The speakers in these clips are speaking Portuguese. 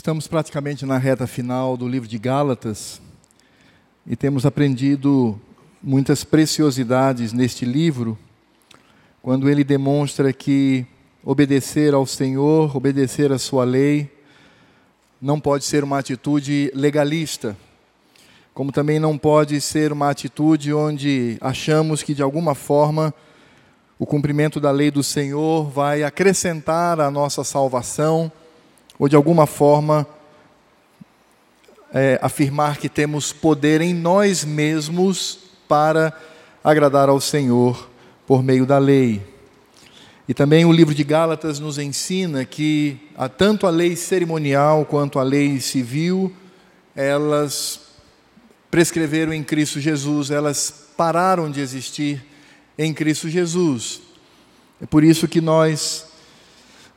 Estamos praticamente na reta final do livro de Gálatas e temos aprendido muitas preciosidades neste livro, quando ele demonstra que obedecer ao Senhor, obedecer à Sua lei, não pode ser uma atitude legalista, como também não pode ser uma atitude onde achamos que de alguma forma o cumprimento da lei do Senhor vai acrescentar à nossa salvação ou de alguma forma é, afirmar que temos poder em nós mesmos para agradar ao Senhor por meio da lei. E também o livro de Gálatas nos ensina que tanto a lei cerimonial quanto a lei civil, elas prescreveram em Cristo Jesus, elas pararam de existir em Cristo Jesus. É por isso que nós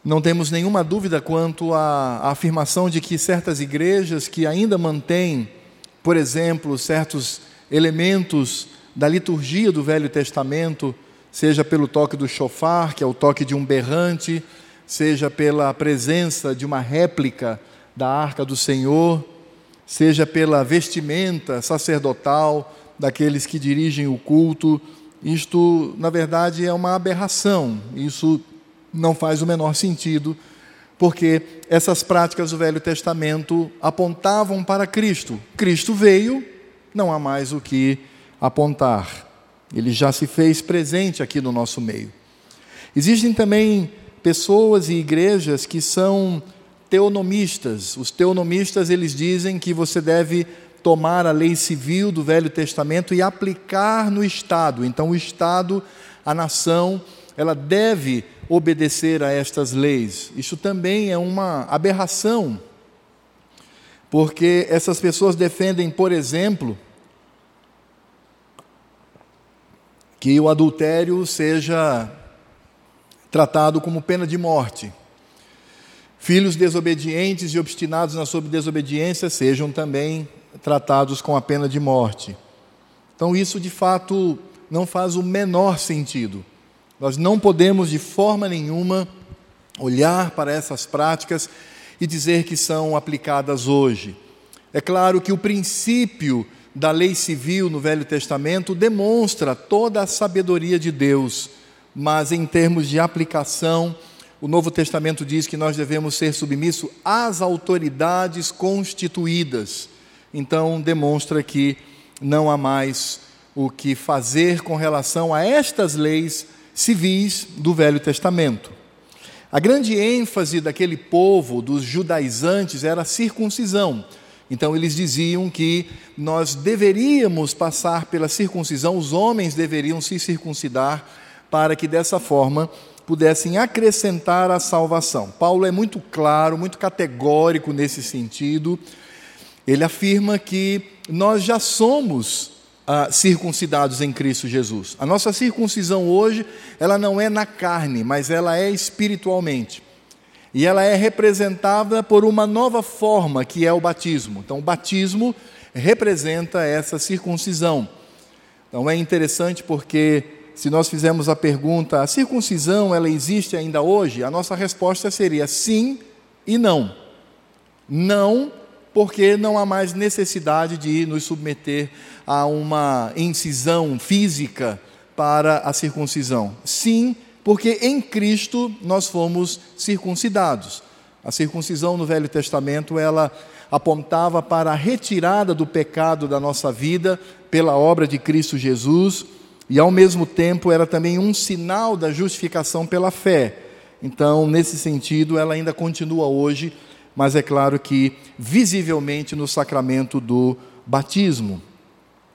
não temos nenhuma dúvida quanto à, afirmação de que certas igrejas que ainda mantêm, por exemplo, certos elementos da liturgia do Velho Testamento, seja pelo toque do chofar, que é o toque de um berrante, seja pela presença de uma réplica da arca do Senhor, seja pela vestimenta sacerdotal daqueles que dirigem o culto. Isto, na verdade, é uma aberração. Isso não faz o menor sentido, porque essas práticas do Velho Testamento apontavam para Cristo. Cristo veio, não há mais o que apontar. Ele já se fez presente aqui no nosso meio. Existem também pessoas e igrejas que são teonomistas. Os teonomistas eles dizem que você deve tomar a lei civil do Velho Testamento e aplicar no Estado. Então o Estado, a nação, ela deve obedecer a estas leis. Isso também é uma aberração, porque essas pessoas defendem, por exemplo, que o adultério seja tratado como pena de morte. Filhos desobedientes e obstinados na sua desobediência sejam também tratados com a pena de morte. Então, isso de fato não faz o menor sentido. Nós não podemos de forma nenhuma olhar para essas práticas e dizer que são aplicadas hoje. É claro que o princípio da lei civil no Velho Testamento demonstra toda a sabedoria de Deus, mas em termos de aplicação, o Novo Testamento diz que nós devemos ser submissos às autoridades constituídas. Então, demonstra que não há mais o que fazer com relação a estas leis civis do Velho Testamento. A grande ênfase daquele povo, dos judaizantes, era a circuncisão. Então eles diziam que nós deveríamos passar pela circuncisão, os homens deveriam se circuncidar para que dessa forma pudessem acrescentar a salvação. Paulo é muito claro, muito categórico nesse sentido. Ele afirma que nós já somos ah, circuncidados em Cristo Jesus. A nossa circuncisão hoje, ela não é na carne, mas ela é espiritualmente. E ela é representada por uma nova forma, que é o batismo. Então, o batismo representa essa circuncisão. Então, é interessante porque se nós fizermos a pergunta, a circuncisão ela existe ainda hoje? A nossa resposta seria sim e não. Não porque não há mais necessidade de nos submeter a uma incisão física para a circuncisão. Sim, porque em Cristo nós fomos circuncidados. A circuncisão no Velho Testamento, ela apontava para a retirada do pecado da nossa vida pela obra de Cristo Jesus e ao mesmo tempo era também um sinal da justificação pela fé. Então, nesse sentido, ela ainda continua hoje mas é claro que visivelmente no sacramento do batismo.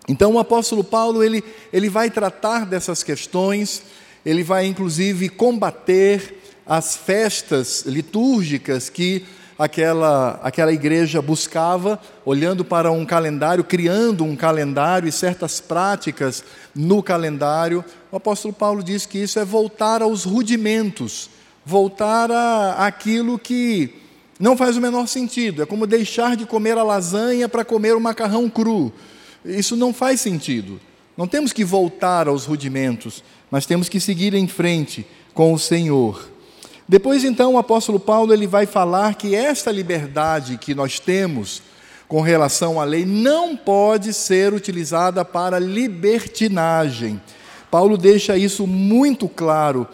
Então o apóstolo Paulo ele, ele vai tratar dessas questões, ele vai inclusive combater as festas litúrgicas que aquela, aquela igreja buscava, olhando para um calendário, criando um calendário e certas práticas no calendário. O apóstolo Paulo diz que isso é voltar aos rudimentos, voltar a, aquilo que não faz o menor sentido. É como deixar de comer a lasanha para comer o macarrão cru. Isso não faz sentido. Não temos que voltar aos rudimentos, mas temos que seguir em frente com o Senhor. Depois então o apóstolo Paulo ele vai falar que esta liberdade que nós temos com relação à lei não pode ser utilizada para libertinagem. Paulo deixa isso muito claro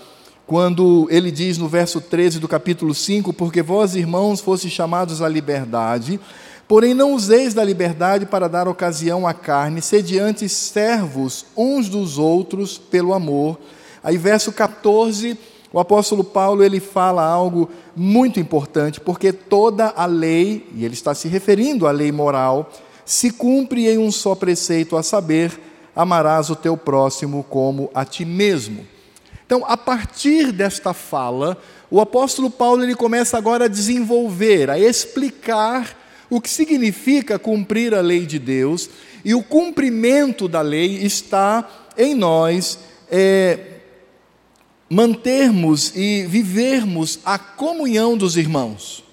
quando ele diz no verso 13 do capítulo 5: Porque vós, irmãos, fostes chamados à liberdade, porém não useis da liberdade para dar ocasião à carne, sediantes servos uns dos outros pelo amor. Aí, verso 14 o apóstolo Paulo ele fala algo muito importante, porque toda a lei, e ele está se referindo à lei moral, se cumpre em um só preceito, a saber, amarás o teu próximo como a ti mesmo. Então, a partir desta fala, o apóstolo Paulo ele começa agora a desenvolver, a explicar o que significa cumprir a lei de Deus, e o cumprimento da lei está em nós é, mantermos e vivermos a comunhão dos irmãos.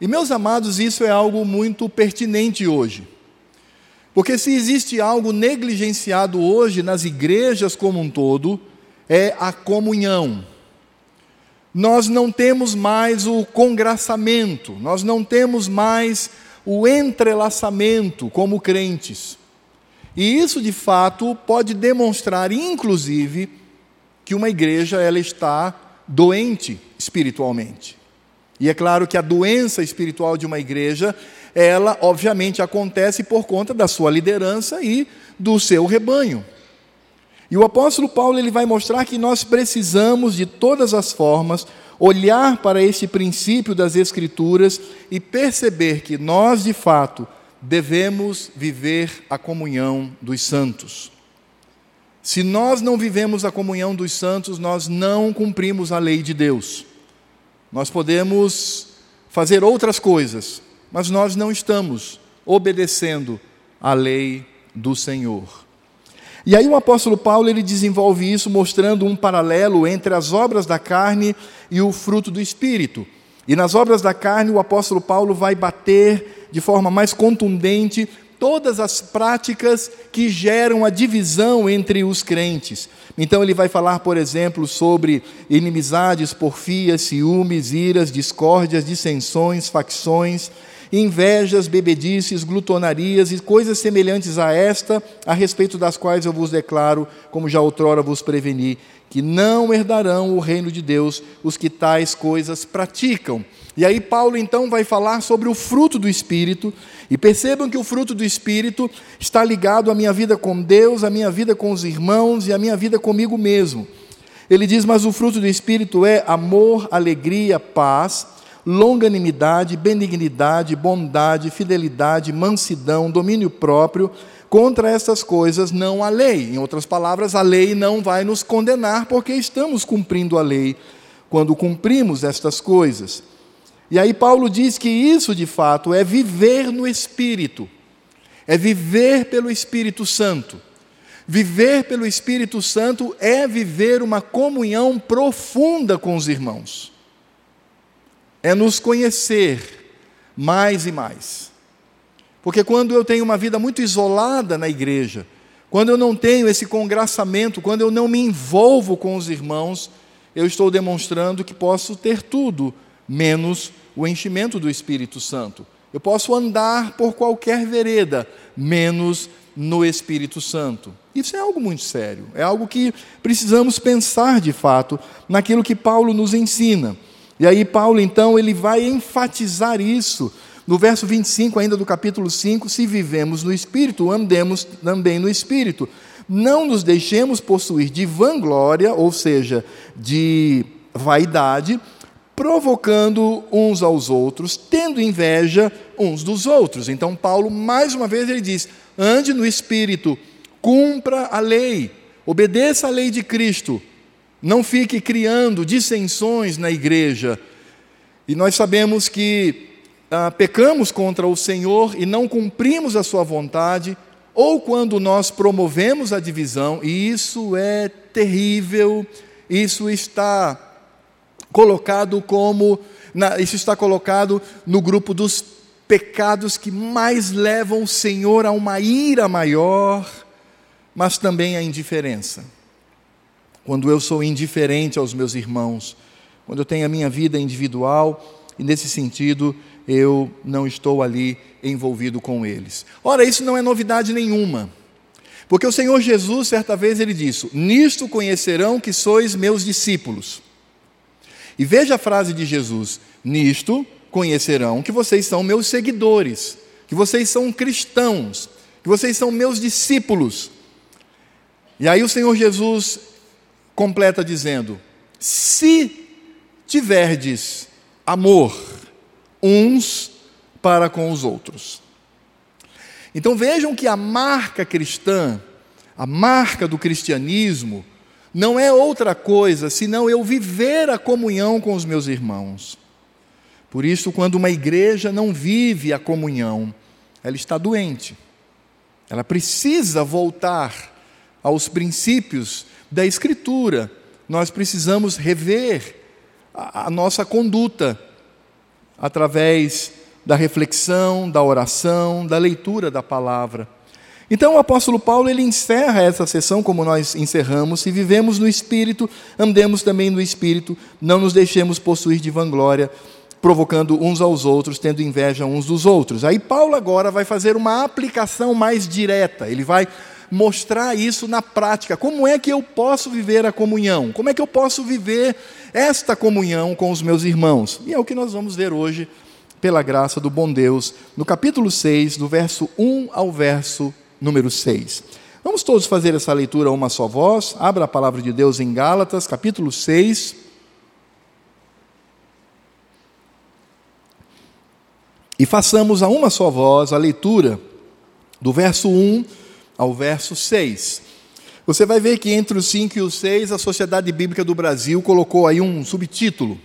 E, meus amados, isso é algo muito pertinente hoje. Porque se existe algo negligenciado hoje nas igrejas como um todo, é a comunhão. Nós não temos mais o congraçamento, nós não temos mais o entrelaçamento como crentes. E isso, de fato, pode demonstrar, inclusive, que uma igreja ela está doente espiritualmente. E é claro que a doença espiritual de uma igreja, ela obviamente acontece por conta da sua liderança e do seu rebanho. E o apóstolo Paulo ele vai mostrar que nós precisamos de todas as formas olhar para este princípio das escrituras e perceber que nós de fato devemos viver a comunhão dos santos. Se nós não vivemos a comunhão dos santos, nós não cumprimos a lei de Deus. Nós podemos fazer outras coisas, mas nós não estamos obedecendo a lei do Senhor. E aí o apóstolo Paulo ele desenvolve isso mostrando um paralelo entre as obras da carne e o fruto do espírito. E nas obras da carne o apóstolo Paulo vai bater de forma mais contundente todas as práticas que geram a divisão entre os crentes. Então ele vai falar, por exemplo, sobre inimizades, porfias, ciúmes, iras, discórdias, dissensões, facções, invejas, bebedices, glutonarias e coisas semelhantes a esta, a respeito das quais eu vos declaro, como já outrora vos preveni, que não herdarão o reino de Deus os que tais coisas praticam. E aí Paulo então vai falar sobre o fruto do espírito, e percebam que o fruto do espírito está ligado à minha vida com Deus, à minha vida com os irmãos e à minha vida comigo mesmo. Ele diz: "Mas o fruto do espírito é amor, alegria, paz, longanimidade, benignidade, bondade, fidelidade, mansidão, domínio próprio. Contra essas coisas não há lei. Em outras palavras, a lei não vai nos condenar porque estamos cumprindo a lei quando cumprimos estas coisas. E aí Paulo diz que isso de fato é viver no Espírito, é viver pelo Espírito Santo. Viver pelo Espírito Santo é viver uma comunhão profunda com os irmãos é nos conhecer mais e mais. Porque quando eu tenho uma vida muito isolada na igreja, quando eu não tenho esse congraçamento, quando eu não me envolvo com os irmãos, eu estou demonstrando que posso ter tudo, menos o enchimento do Espírito Santo. Eu posso andar por qualquer vereda, menos no Espírito Santo. Isso é algo muito sério, é algo que precisamos pensar de fato naquilo que Paulo nos ensina. E aí Paulo então ele vai enfatizar isso no verso 25 ainda do capítulo 5, se vivemos no espírito, andemos também no espírito. Não nos deixemos possuir de vanglória, ou seja, de vaidade, provocando uns aos outros, tendo inveja uns dos outros. Então Paulo mais uma vez ele diz: ande no espírito, cumpra a lei, obedeça a lei de Cristo, não fique criando dissensões na igreja. E nós sabemos que ah, pecamos contra o Senhor e não cumprimos a Sua vontade, ou quando nós promovemos a divisão, e isso é terrível, isso está colocado como, na, isso está colocado no grupo dos pecados que mais levam o Senhor a uma ira maior, mas também a indiferença quando eu sou indiferente aos meus irmãos, quando eu tenho a minha vida individual, e nesse sentido eu não estou ali envolvido com eles. Ora, isso não é novidade nenhuma. Porque o Senhor Jesus, certa vez, ele disse: Nisto conhecerão que sois meus discípulos. E veja a frase de Jesus: Nisto conhecerão que vocês são meus seguidores, que vocês são cristãos, que vocês são meus discípulos. E aí o Senhor Jesus completa dizendo: Se tiverdes amor uns para com os outros. Então vejam que a marca cristã, a marca do cristianismo, não é outra coisa senão eu viver a comunhão com os meus irmãos. Por isso, quando uma igreja não vive a comunhão, ela está doente. Ela precisa voltar aos princípios da Escritura. Nós precisamos rever a, a nossa conduta através da reflexão, da oração, da leitura da palavra. Então o apóstolo Paulo ele encerra essa sessão como nós encerramos, se vivemos no espírito, andemos também no espírito, não nos deixemos possuir de vanglória, provocando uns aos outros, tendo inveja uns dos outros. Aí Paulo agora vai fazer uma aplicação mais direta. Ele vai mostrar isso na prática. Como é que eu posso viver a comunhão? Como é que eu posso viver esta comunhão com os meus irmãos? E é o que nós vamos ver hoje pela graça do bom Deus, no capítulo 6, do verso 1 ao verso número 6. Vamos todos fazer essa leitura a uma só voz. Abra a palavra de Deus em Gálatas, capítulo 6. E façamos a uma só voz a leitura do verso 1 ao verso 6. Você vai ver que entre os 5 e os 6, a Sociedade Bíblica do Brasil colocou aí um subtítulo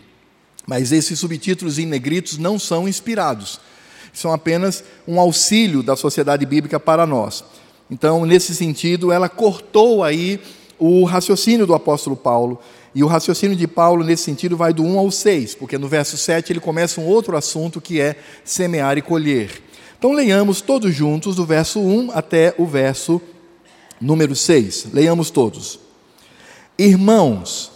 mas esses subtítulos em negritos não são inspirados, são apenas um auxílio da sociedade bíblica para nós. Então, nesse sentido, ela cortou aí o raciocínio do apóstolo Paulo. E o raciocínio de Paulo, nesse sentido, vai do 1 ao 6, porque no verso 7 ele começa um outro assunto que é semear e colher. Então, leiamos todos juntos, do verso 1 até o verso número 6. Leiamos todos. Irmãos,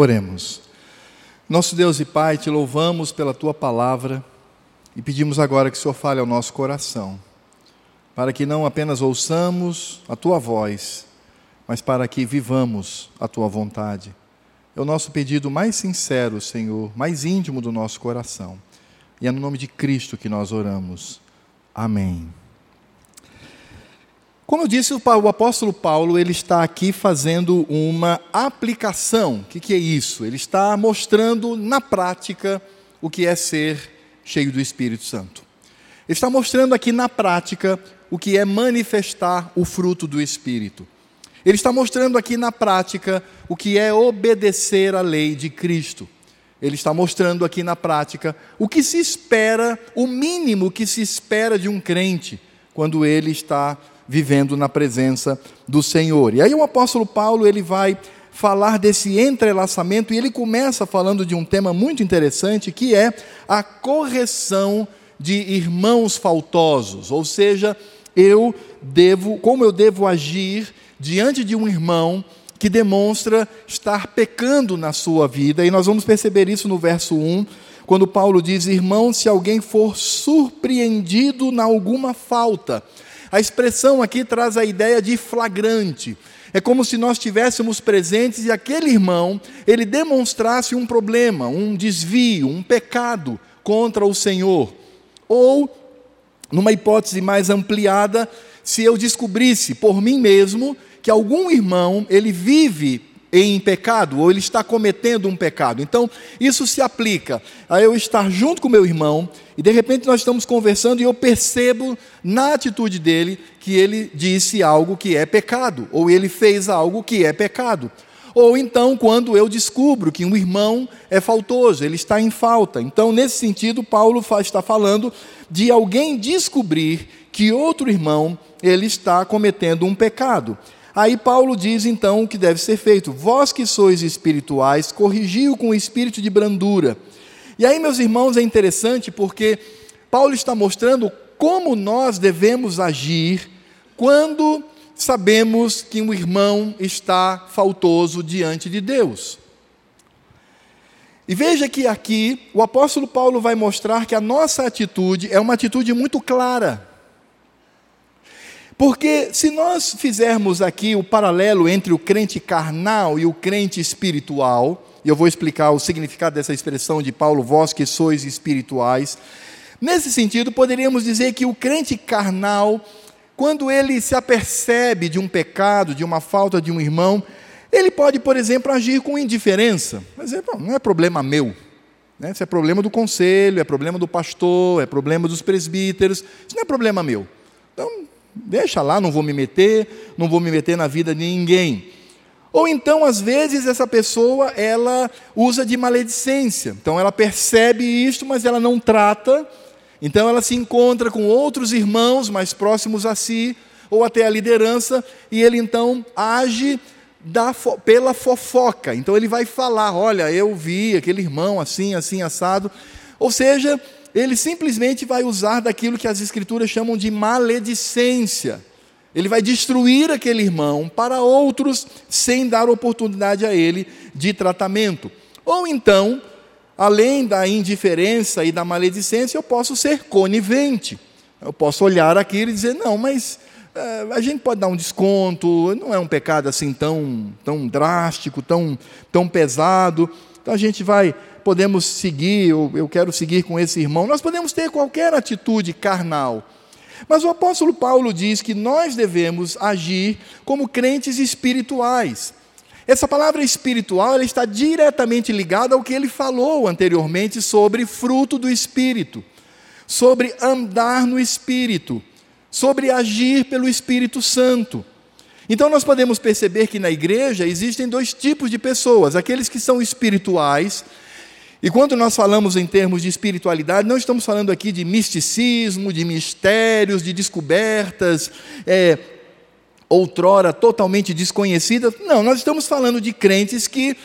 Oremos. Nosso Deus e Pai, te louvamos pela tua palavra e pedimos agora que o Senhor fale ao nosso coração, para que não apenas ouçamos a tua voz, mas para que vivamos a tua vontade. É o nosso pedido mais sincero, Senhor, mais íntimo do nosso coração. E é no nome de Cristo que nós oramos. Amém. Como eu disse, o apóstolo Paulo ele está aqui fazendo uma aplicação. O que, que é isso? Ele está mostrando na prática o que é ser cheio do Espírito Santo. Ele está mostrando aqui na prática o que é manifestar o fruto do Espírito. Ele está mostrando aqui na prática o que é obedecer à lei de Cristo. Ele está mostrando aqui na prática o que se espera, o mínimo que se espera de um crente quando ele está vivendo na presença do Senhor. E aí o apóstolo Paulo, ele vai falar desse entrelaçamento e ele começa falando de um tema muito interessante que é a correção de irmãos faltosos, ou seja, eu devo, como eu devo agir diante de um irmão que demonstra estar pecando na sua vida, e nós vamos perceber isso no verso 1, quando Paulo diz: Irmão, se alguém for surpreendido na alguma falta, a expressão aqui traz a ideia de flagrante. É como se nós estivéssemos presentes e aquele irmão, ele demonstrasse um problema, um desvio, um pecado contra o Senhor. Ou numa hipótese mais ampliada, se eu descobrisse por mim mesmo que algum irmão ele vive em pecado ou ele está cometendo um pecado. Então, isso se aplica a eu estar junto com meu irmão e de repente nós estamos conversando e eu percebo na atitude dele que ele disse algo que é pecado ou ele fez algo que é pecado. Ou então, quando eu descubro que um irmão é faltoso, ele está em falta. Então, nesse sentido, Paulo está falando de alguém descobrir que outro irmão ele está cometendo um pecado. Aí Paulo diz então o que deve ser feito: Vós que sois espirituais, corrigiu com o espírito de brandura. E aí, meus irmãos, é interessante porque Paulo está mostrando como nós devemos agir quando sabemos que um irmão está faltoso diante de Deus. E veja que aqui o apóstolo Paulo vai mostrar que a nossa atitude é uma atitude muito clara. Porque se nós fizermos aqui o paralelo entre o crente carnal e o crente espiritual, e eu vou explicar o significado dessa expressão de Paulo, vós que sois espirituais, nesse sentido poderíamos dizer que o crente carnal, quando ele se apercebe de um pecado, de uma falta de um irmão, ele pode, por exemplo, agir com indiferença. Mas não é problema meu. Né? Isso é problema do conselho, é problema do pastor, é problema dos presbíteros. Isso não é problema meu. Então, Deixa lá, não vou me meter, não vou me meter na vida de ninguém. Ou então, às vezes, essa pessoa ela usa de maledicência. Então, ela percebe isto, mas ela não trata. Então, ela se encontra com outros irmãos mais próximos a si, ou até a liderança, e ele então age da, pela fofoca. Então, ele vai falar: Olha, eu vi aquele irmão assim, assim, assado. Ou seja, ele simplesmente vai usar daquilo que as Escrituras chamam de maledicência. Ele vai destruir aquele irmão para outros sem dar oportunidade a ele de tratamento. Ou então, além da indiferença e da maledicência, eu posso ser conivente. Eu posso olhar aquilo e dizer: não, mas uh, a gente pode dar um desconto, não é um pecado assim tão, tão drástico, tão, tão pesado. Então a gente vai podemos seguir, ou eu quero seguir com esse irmão, nós podemos ter qualquer atitude carnal. Mas o apóstolo Paulo diz que nós devemos agir como crentes espirituais. Essa palavra espiritual está diretamente ligada ao que ele falou anteriormente sobre fruto do espírito, sobre andar no espírito, sobre agir pelo Espírito Santo. Então nós podemos perceber que na igreja existem dois tipos de pessoas: aqueles que são espirituais e quando nós falamos em termos de espiritualidade, não estamos falando aqui de misticismo, de mistérios, de descobertas, é, outrora totalmente desconhecidas. Não, nós estamos falando de crentes que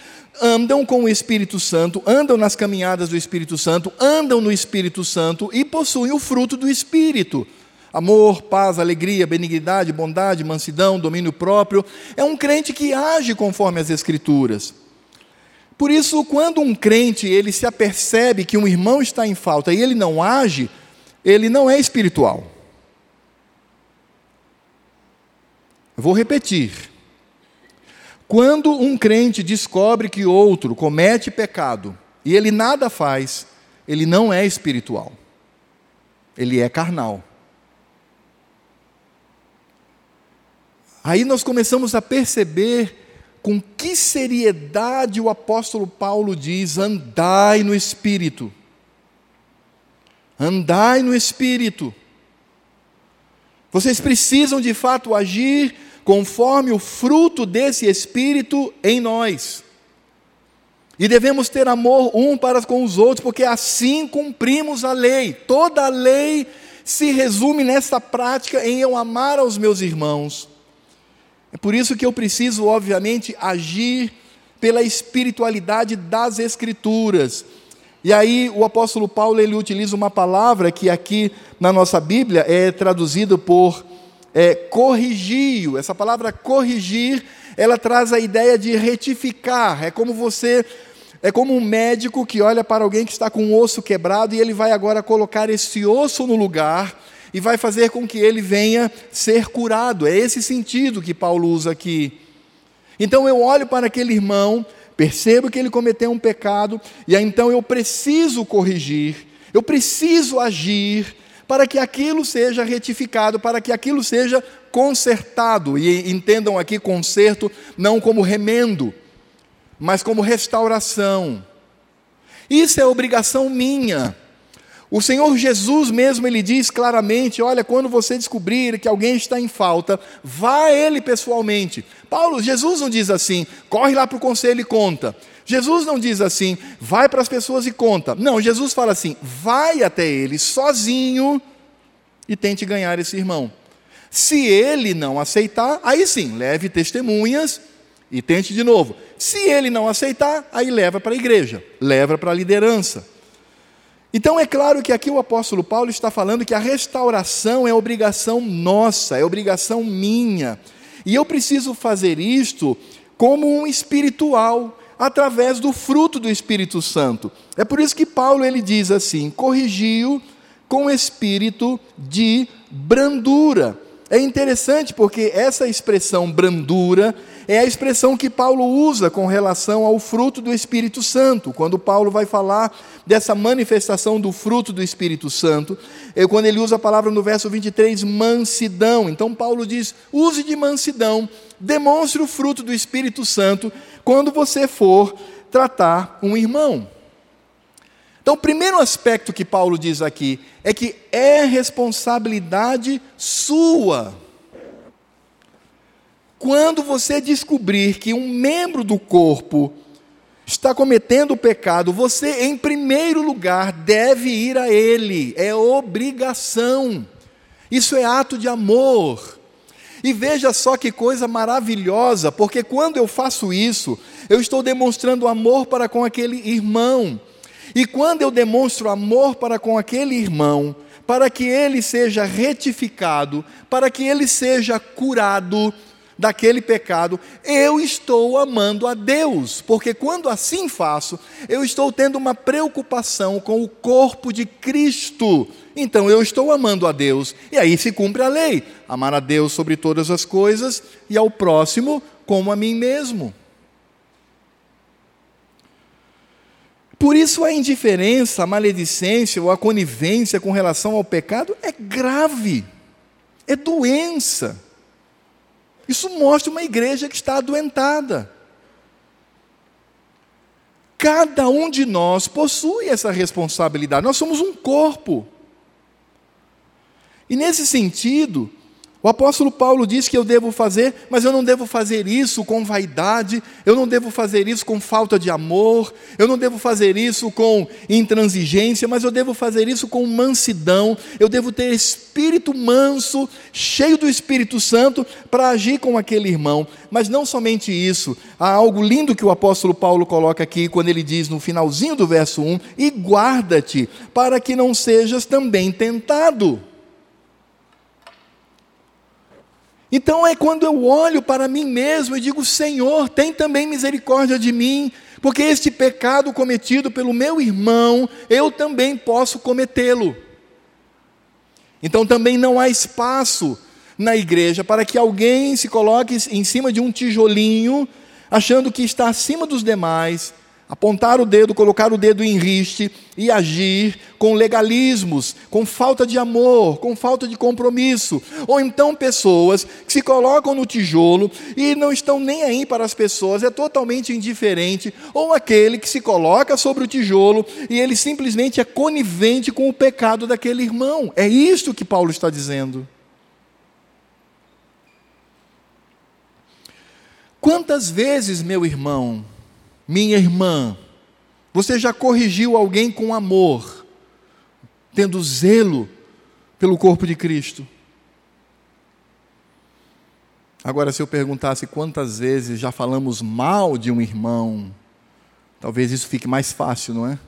andam com o Espírito Santo, andam nas caminhadas do Espírito Santo, andam no Espírito Santo e possuem o fruto do Espírito. Amor, paz, alegria, benignidade, bondade, mansidão, domínio próprio. É um crente que age conforme as Escrituras. Por isso, quando um crente ele se apercebe que um irmão está em falta e ele não age, ele não é espiritual. Vou repetir. Quando um crente descobre que outro comete pecado e ele nada faz, ele não é espiritual. Ele é carnal. Aí nós começamos a perceber com que seriedade o apóstolo Paulo diz: andai no espírito. Andai no espírito. Vocês precisam de fato agir conforme o fruto desse espírito em nós. E devemos ter amor um para com os outros, porque assim cumprimos a lei. Toda a lei se resume nessa prática em eu amar aos meus irmãos é por isso que eu preciso, obviamente, agir pela espiritualidade das Escrituras. E aí o apóstolo Paulo ele utiliza uma palavra que aqui na nossa Bíblia é traduzida por é, corrigio. Essa palavra corrigir, ela traz a ideia de retificar. É como você, é como um médico que olha para alguém que está com um osso quebrado e ele vai agora colocar esse osso no lugar e vai fazer com que ele venha ser curado. É esse sentido que Paulo usa aqui. Então eu olho para aquele irmão, percebo que ele cometeu um pecado, e aí então eu preciso corrigir, eu preciso agir para que aquilo seja retificado, para que aquilo seja consertado. E entendam aqui conserto não como remendo, mas como restauração. Isso é obrigação minha. O Senhor Jesus mesmo ele diz claramente: olha, quando você descobrir que alguém está em falta, vá a ele pessoalmente. Paulo, Jesus não diz assim, corre lá para o conselho e conta. Jesus não diz assim, vai para as pessoas e conta. Não, Jesus fala assim, vai até ele sozinho e tente ganhar esse irmão. Se ele não aceitar, aí sim, leve testemunhas e tente de novo. Se ele não aceitar, aí leva para a igreja, leva para a liderança. Então é claro que aqui o apóstolo Paulo está falando que a restauração é obrigação nossa, é obrigação minha. E eu preciso fazer isto como um espiritual, através do fruto do Espírito Santo. É por isso que Paulo ele diz assim: corrigiu com espírito de brandura. É interessante porque essa expressão brandura é a expressão que Paulo usa com relação ao fruto do Espírito Santo. Quando Paulo vai falar dessa manifestação do fruto do Espírito Santo, é quando ele usa a palavra no verso 23, mansidão. Então Paulo diz: use de mansidão, demonstre o fruto do Espírito Santo quando você for tratar um irmão. Então, o primeiro aspecto que Paulo diz aqui é que é responsabilidade sua. Quando você descobrir que um membro do corpo está cometendo pecado, você, em primeiro lugar, deve ir a ele, é obrigação. Isso é ato de amor. E veja só que coisa maravilhosa, porque quando eu faço isso, eu estou demonstrando amor para com aquele irmão. E quando eu demonstro amor para com aquele irmão, para que ele seja retificado, para que ele seja curado daquele pecado, eu estou amando a Deus, porque quando assim faço, eu estou tendo uma preocupação com o corpo de Cristo. Então eu estou amando a Deus, e aí se cumpre a lei: amar a Deus sobre todas as coisas e ao próximo como a mim mesmo. Por isso a indiferença, a maledicência ou a conivência com relação ao pecado é grave, é doença. Isso mostra uma igreja que está adoentada. Cada um de nós possui essa responsabilidade, nós somos um corpo. E nesse sentido, o apóstolo Paulo diz que eu devo fazer, mas eu não devo fazer isso com vaidade, eu não devo fazer isso com falta de amor, eu não devo fazer isso com intransigência, mas eu devo fazer isso com mansidão, eu devo ter espírito manso, cheio do Espírito Santo, para agir com aquele irmão. Mas não somente isso, há algo lindo que o apóstolo Paulo coloca aqui, quando ele diz no finalzinho do verso 1: E guarda-te, para que não sejas também tentado. Então é quando eu olho para mim mesmo e digo: Senhor, tem também misericórdia de mim, porque este pecado cometido pelo meu irmão, eu também posso cometê-lo. Então também não há espaço na igreja para que alguém se coloque em cima de um tijolinho, achando que está acima dos demais, apontar o dedo, colocar o dedo em riste e agir com legalismos, com falta de amor, com falta de compromisso. Ou então pessoas que se colocam no tijolo e não estão nem aí para as pessoas, é totalmente indiferente. Ou aquele que se coloca sobre o tijolo e ele simplesmente é conivente com o pecado daquele irmão. É isto que Paulo está dizendo. Quantas vezes, meu irmão, minha irmã, você já corrigiu alguém com amor, tendo zelo pelo corpo de Cristo? Agora, se eu perguntasse quantas vezes já falamos mal de um irmão, talvez isso fique mais fácil, não é?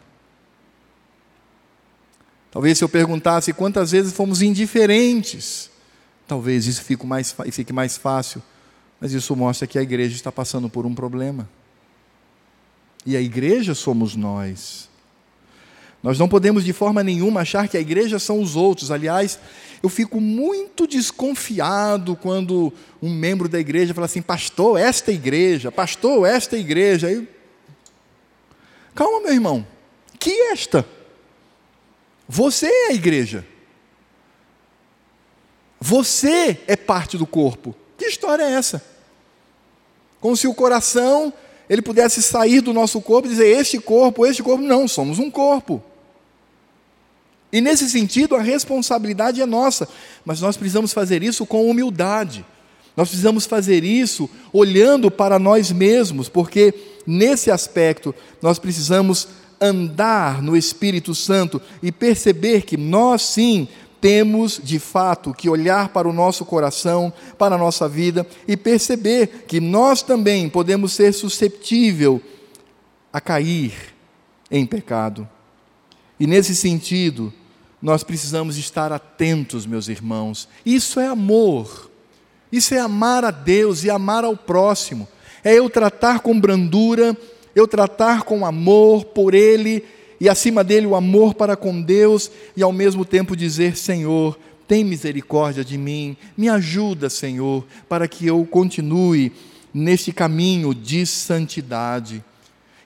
Talvez se eu perguntasse quantas vezes fomos indiferentes, talvez isso fique mais, fique mais fácil, mas isso mostra que a igreja está passando por um problema. E a igreja somos nós. Nós não podemos de forma nenhuma achar que a igreja são os outros. Aliás, eu fico muito desconfiado quando um membro da igreja fala assim: Pastor, esta igreja, pastor, esta igreja. Calma, meu irmão. Que esta? Você é a igreja. Você é parte do corpo. Que história é essa? Como se o coração ele pudesse sair do nosso corpo e dizer: Este corpo, este corpo, não, somos um corpo. E nesse sentido, a responsabilidade é nossa, mas nós precisamos fazer isso com humildade. Nós precisamos fazer isso olhando para nós mesmos, porque nesse aspecto nós precisamos andar no Espírito Santo e perceber que nós sim temos de fato que olhar para o nosso coração, para a nossa vida e perceber que nós também podemos ser suscetível a cair em pecado. E nesse sentido, nós precisamos estar atentos, meus irmãos. Isso é amor. Isso é amar a Deus e amar ao próximo. É eu tratar com brandura, eu tratar com amor por Ele e acima dele o amor para com Deus e ao mesmo tempo dizer: Senhor, tem misericórdia de mim, me ajuda, Senhor, para que eu continue neste caminho de santidade.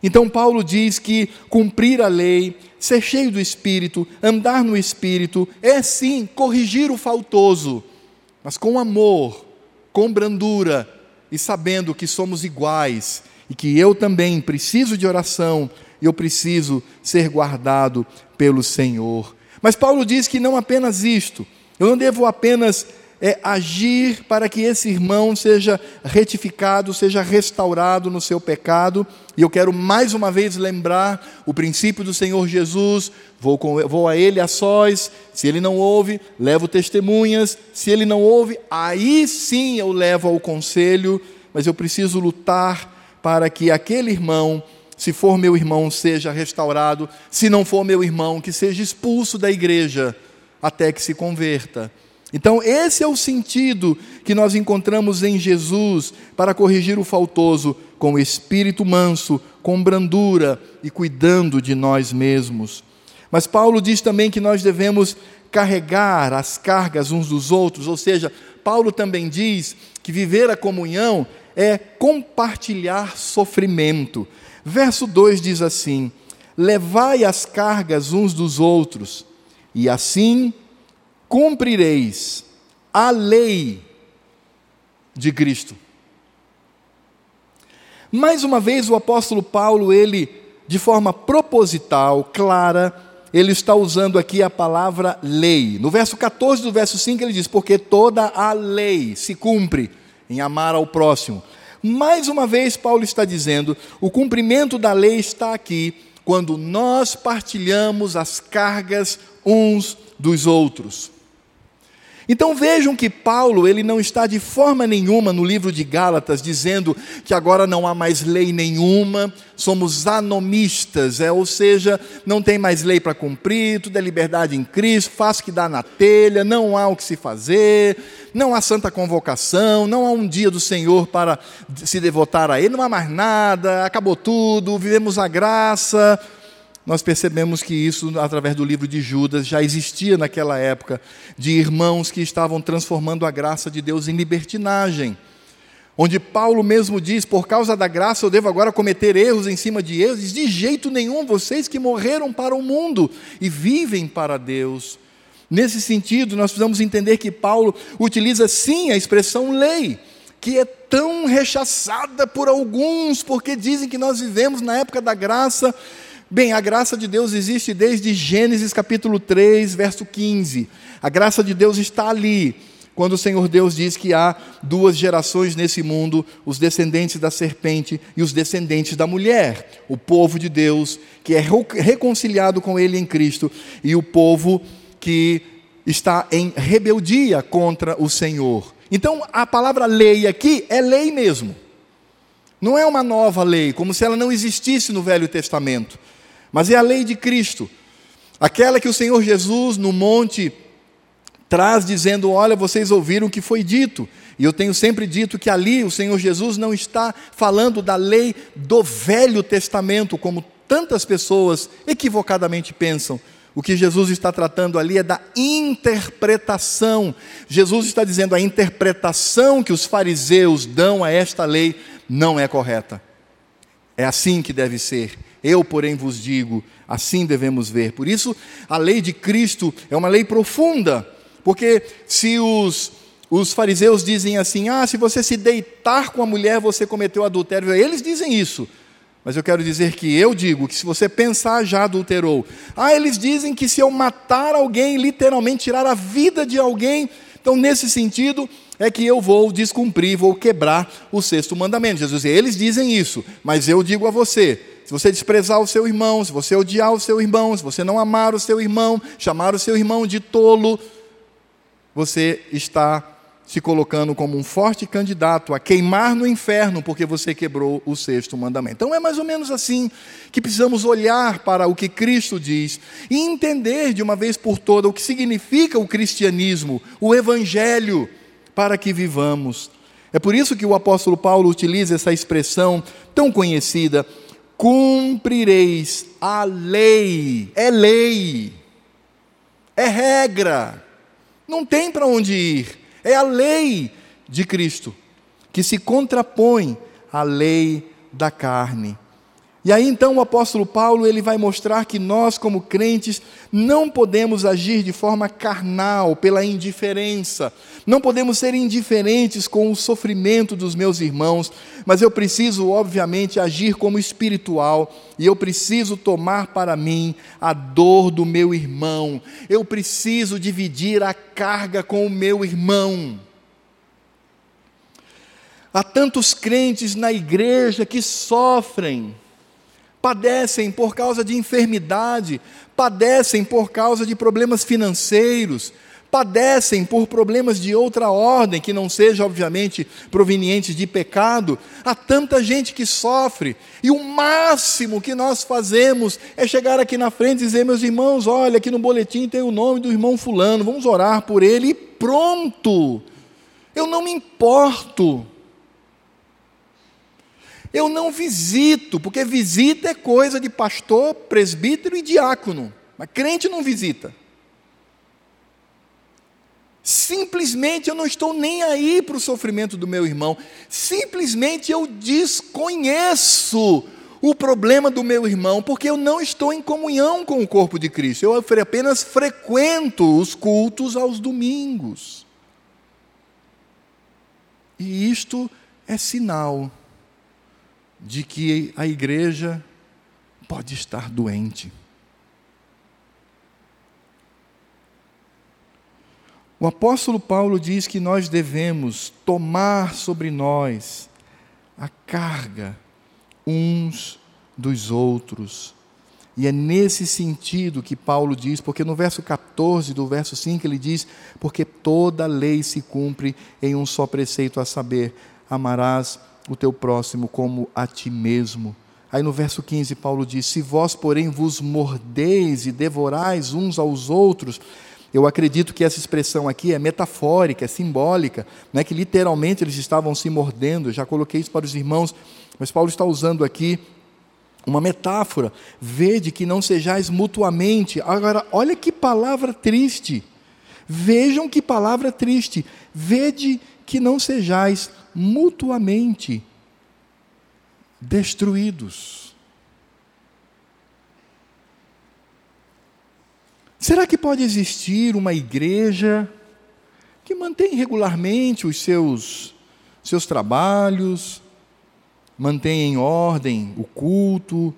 Então, Paulo diz que cumprir a lei, ser cheio do Espírito, andar no Espírito, é sim corrigir o faltoso, mas com amor, com brandura e sabendo que somos iguais e que eu também preciso de oração e eu preciso ser guardado pelo Senhor. Mas Paulo diz que não apenas isto, eu não devo apenas é, agir para que esse irmão seja retificado, seja restaurado no seu pecado, e eu quero mais uma vez lembrar o princípio do Senhor Jesus: vou, com, vou a ele a sós, se ele não ouve, levo testemunhas, se ele não ouve, aí sim eu levo ao conselho, mas eu preciso lutar para que aquele irmão se for meu irmão, seja restaurado, se não for meu irmão, que seja expulso da igreja até que se converta. Então, esse é o sentido que nós encontramos em Jesus para corrigir o faltoso com espírito manso, com brandura e cuidando de nós mesmos. Mas Paulo diz também que nós devemos carregar as cargas uns dos outros, ou seja, Paulo também diz que viver a comunhão é compartilhar sofrimento. Verso 2 diz assim: Levai as cargas uns dos outros, e assim cumprireis a lei de Cristo. Mais uma vez o apóstolo Paulo, ele de forma proposital, clara, ele está usando aqui a palavra lei. No verso 14 do verso 5 ele diz: "Porque toda a lei se cumpre em amar ao próximo". Mais uma vez, Paulo está dizendo: o cumprimento da lei está aqui quando nós partilhamos as cargas uns dos outros. Então vejam que Paulo, ele não está de forma nenhuma no livro de Gálatas dizendo que agora não há mais lei nenhuma, somos anomistas, é, ou seja, não tem mais lei para cumprir, tudo é liberdade em Cristo, faz o que dá na telha, não há o que se fazer, não há santa convocação, não há um dia do Senhor para se devotar a Ele, não há mais nada, acabou tudo, vivemos a graça nós percebemos que isso, através do livro de Judas, já existia naquela época, de irmãos que estavam transformando a graça de Deus em libertinagem. Onde Paulo mesmo diz: por causa da graça eu devo agora cometer erros em cima de erros. Diz, de jeito nenhum, vocês que morreram para o mundo e vivem para Deus. Nesse sentido, nós precisamos entender que Paulo utiliza sim a expressão lei, que é tão rechaçada por alguns, porque dizem que nós vivemos na época da graça Bem, a graça de Deus existe desde Gênesis capítulo 3, verso 15. A graça de Deus está ali, quando o Senhor Deus diz que há duas gerações nesse mundo, os descendentes da serpente e os descendentes da mulher. O povo de Deus, que é reconciliado com Ele em Cristo, e o povo que está em rebeldia contra o Senhor. Então, a palavra lei aqui é lei mesmo. Não é uma nova lei, como se ela não existisse no Velho Testamento mas é a lei de Cristo, aquela que o Senhor Jesus no monte traz dizendo: Olha, vocês ouviram o que foi dito. E eu tenho sempre dito que ali o Senhor Jesus não está falando da lei do Velho Testamento, como tantas pessoas equivocadamente pensam. O que Jesus está tratando ali é da interpretação. Jesus está dizendo a interpretação que os fariseus dão a esta lei não é correta. É assim que deve ser. Eu, porém, vos digo, assim devemos ver. Por isso, a lei de Cristo é uma lei profunda, Porque se os, os fariseus dizem assim: ah, se você se deitar com a mulher, você cometeu adultério, eles dizem isso. Mas eu quero dizer que eu digo que se você pensar já adulterou. Ah, eles dizem que se eu matar alguém, literalmente tirar a vida de alguém, então nesse sentido é que eu vou descumprir, vou quebrar o sexto mandamento. Jesus, eles dizem isso, mas eu digo a você: se você desprezar o seu irmão, se você odiar o seu irmão, se você não amar o seu irmão, chamar o seu irmão de tolo, você está se colocando como um forte candidato a queimar no inferno porque você quebrou o sexto mandamento. Então é mais ou menos assim que precisamos olhar para o que Cristo diz e entender de uma vez por todas o que significa o cristianismo, o evangelho, para que vivamos. É por isso que o apóstolo Paulo utiliza essa expressão tão conhecida: cumprireis a lei. É lei, é regra, não tem para onde ir. É a lei de Cristo que se contrapõe à lei da carne. E aí então o apóstolo Paulo ele vai mostrar que nós como crentes não podemos agir de forma carnal, pela indiferença. Não podemos ser indiferentes com o sofrimento dos meus irmãos, mas eu preciso obviamente agir como espiritual e eu preciso tomar para mim a dor do meu irmão. Eu preciso dividir a carga com o meu irmão. Há tantos crentes na igreja que sofrem padecem por causa de enfermidade, padecem por causa de problemas financeiros, padecem por problemas de outra ordem, que não seja, obviamente, provenientes de pecado. Há tanta gente que sofre, e o máximo que nós fazemos é chegar aqui na frente e dizer: meus irmãos, olha, aqui no boletim tem o nome do irmão Fulano, vamos orar por ele, e pronto. Eu não me importo. Eu não visito, porque visita é coisa de pastor, presbítero e diácono, mas crente não visita. Simplesmente eu não estou nem aí para o sofrimento do meu irmão, simplesmente eu desconheço o problema do meu irmão, porque eu não estou em comunhão com o corpo de Cristo, eu apenas frequento os cultos aos domingos. E isto é sinal de que a igreja pode estar doente. O apóstolo Paulo diz que nós devemos tomar sobre nós a carga uns dos outros. E é nesse sentido que Paulo diz, porque no verso 14 do verso 5 ele diz: Porque toda lei se cumpre em um só preceito, a saber, amarás o teu próximo como a ti mesmo. Aí no verso 15, Paulo diz: Se vós, porém, vos mordeis e devorais uns aos outros, eu acredito que essa expressão aqui é metafórica, é simbólica, não é que literalmente eles estavam se mordendo, eu já coloquei isso para os irmãos, mas Paulo está usando aqui uma metáfora. Vede que não sejais mutuamente. Agora, olha que palavra triste. Vejam que palavra triste. Vede que não sejais mutuamente destruídos. Será que pode existir uma igreja que mantém regularmente os seus, seus trabalhos, mantém em ordem o culto,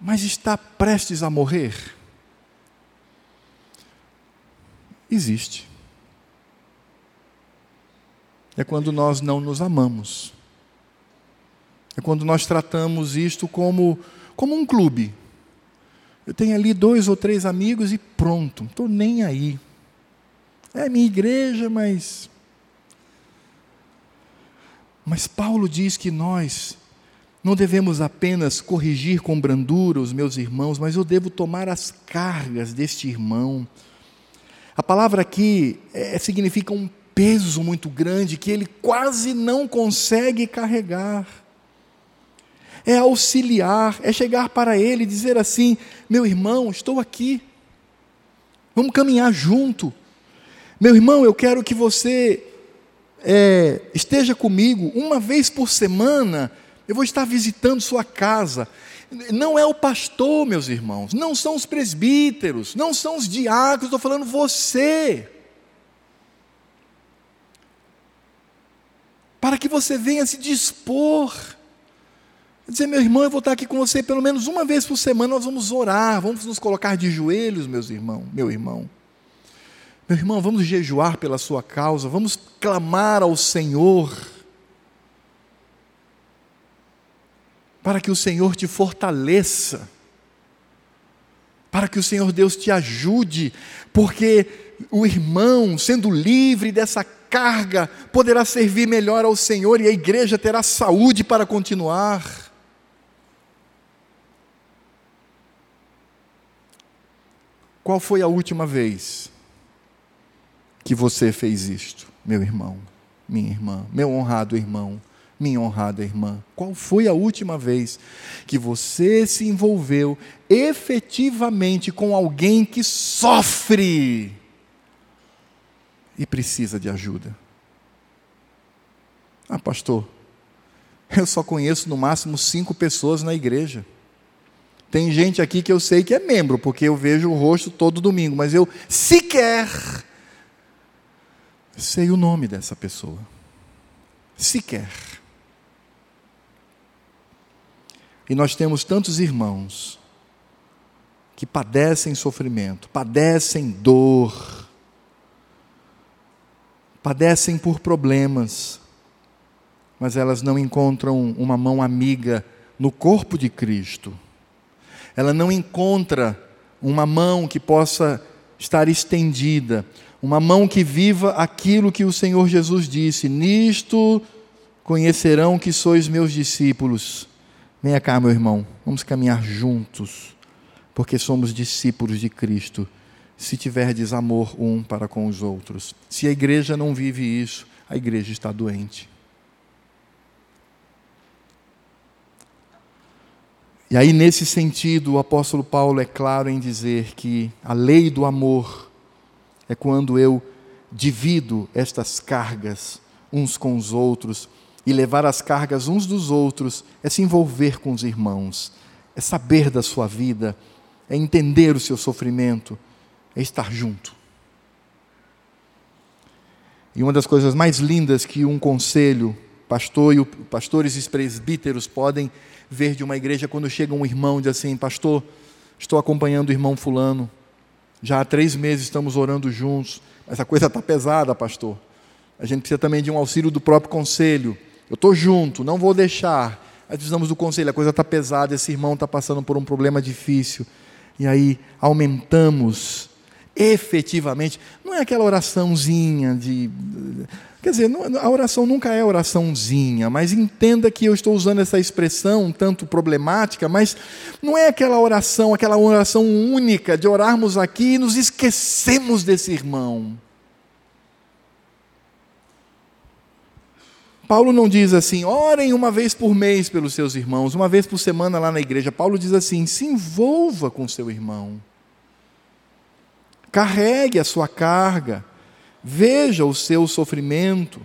mas está prestes a morrer? Existe é quando nós não nos amamos. É quando nós tratamos isto como, como um clube. Eu tenho ali dois ou três amigos e pronto, estou nem aí. É minha igreja, mas. Mas Paulo diz que nós não devemos apenas corrigir com brandura os meus irmãos, mas eu devo tomar as cargas deste irmão. A palavra aqui é, significa um peso muito grande que ele quase não consegue carregar. É auxiliar, é chegar para ele e dizer assim: meu irmão, estou aqui, vamos caminhar junto. Meu irmão, eu quero que você é, esteja comigo uma vez por semana. Eu vou estar visitando sua casa. Não é o pastor, meus irmãos, não são os presbíteros, não são os diáconos, estou falando você. Para que você venha se dispor. Dizer, meu irmão, eu vou estar aqui com você pelo menos uma vez por semana, nós vamos orar, vamos nos colocar de joelhos, meus irmãos, meu irmão. Meu irmão, vamos jejuar pela sua causa, vamos clamar ao Senhor, para que o Senhor te fortaleça, para que o Senhor Deus te ajude, porque o irmão, sendo livre dessa carga, poderá servir melhor ao Senhor e a igreja terá saúde para continuar. Qual foi a última vez que você fez isto, meu irmão, minha irmã, meu honrado irmão, minha honrada irmã? Qual foi a última vez que você se envolveu efetivamente com alguém que sofre e precisa de ajuda? Ah, pastor, eu só conheço no máximo cinco pessoas na igreja. Tem gente aqui que eu sei que é membro, porque eu vejo o rosto todo domingo, mas eu sequer sei o nome dessa pessoa. Sequer. E nós temos tantos irmãos que padecem sofrimento, padecem dor, padecem por problemas, mas elas não encontram uma mão amiga no corpo de Cristo ela não encontra uma mão que possa estar estendida, uma mão que viva aquilo que o Senhor Jesus disse: Nisto conhecerão que sois meus discípulos. Venha cá, meu irmão, vamos caminhar juntos, porque somos discípulos de Cristo. Se tiverdes amor um para com os outros. Se a igreja não vive isso, a igreja está doente. E aí, nesse sentido, o apóstolo Paulo é claro em dizer que a lei do amor é quando eu divido estas cargas uns com os outros, e levar as cargas uns dos outros é se envolver com os irmãos, é saber da sua vida, é entender o seu sofrimento, é estar junto. E uma das coisas mais lindas que um conselho, pastor e pastores e presbíteros podem ver de uma igreja quando chega um irmão e diz assim: Pastor, estou acompanhando o irmão Fulano, já há três meses estamos orando juntos, mas a coisa está pesada, pastor. A gente precisa também de um auxílio do próprio conselho. Eu estou junto, não vou deixar. Aí precisamos do conselho, a coisa está pesada, esse irmão está passando por um problema difícil. E aí aumentamos efetivamente. Não é aquela oraçãozinha de Quer dizer, a oração nunca é oraçãozinha, mas entenda que eu estou usando essa expressão um tanto problemática, mas não é aquela oração, aquela oração única de orarmos aqui e nos esquecemos desse irmão. Paulo não diz assim, orem uma vez por mês pelos seus irmãos, uma vez por semana lá na igreja. Paulo diz assim: se envolva com seu irmão, carregue a sua carga veja o seu sofrimento.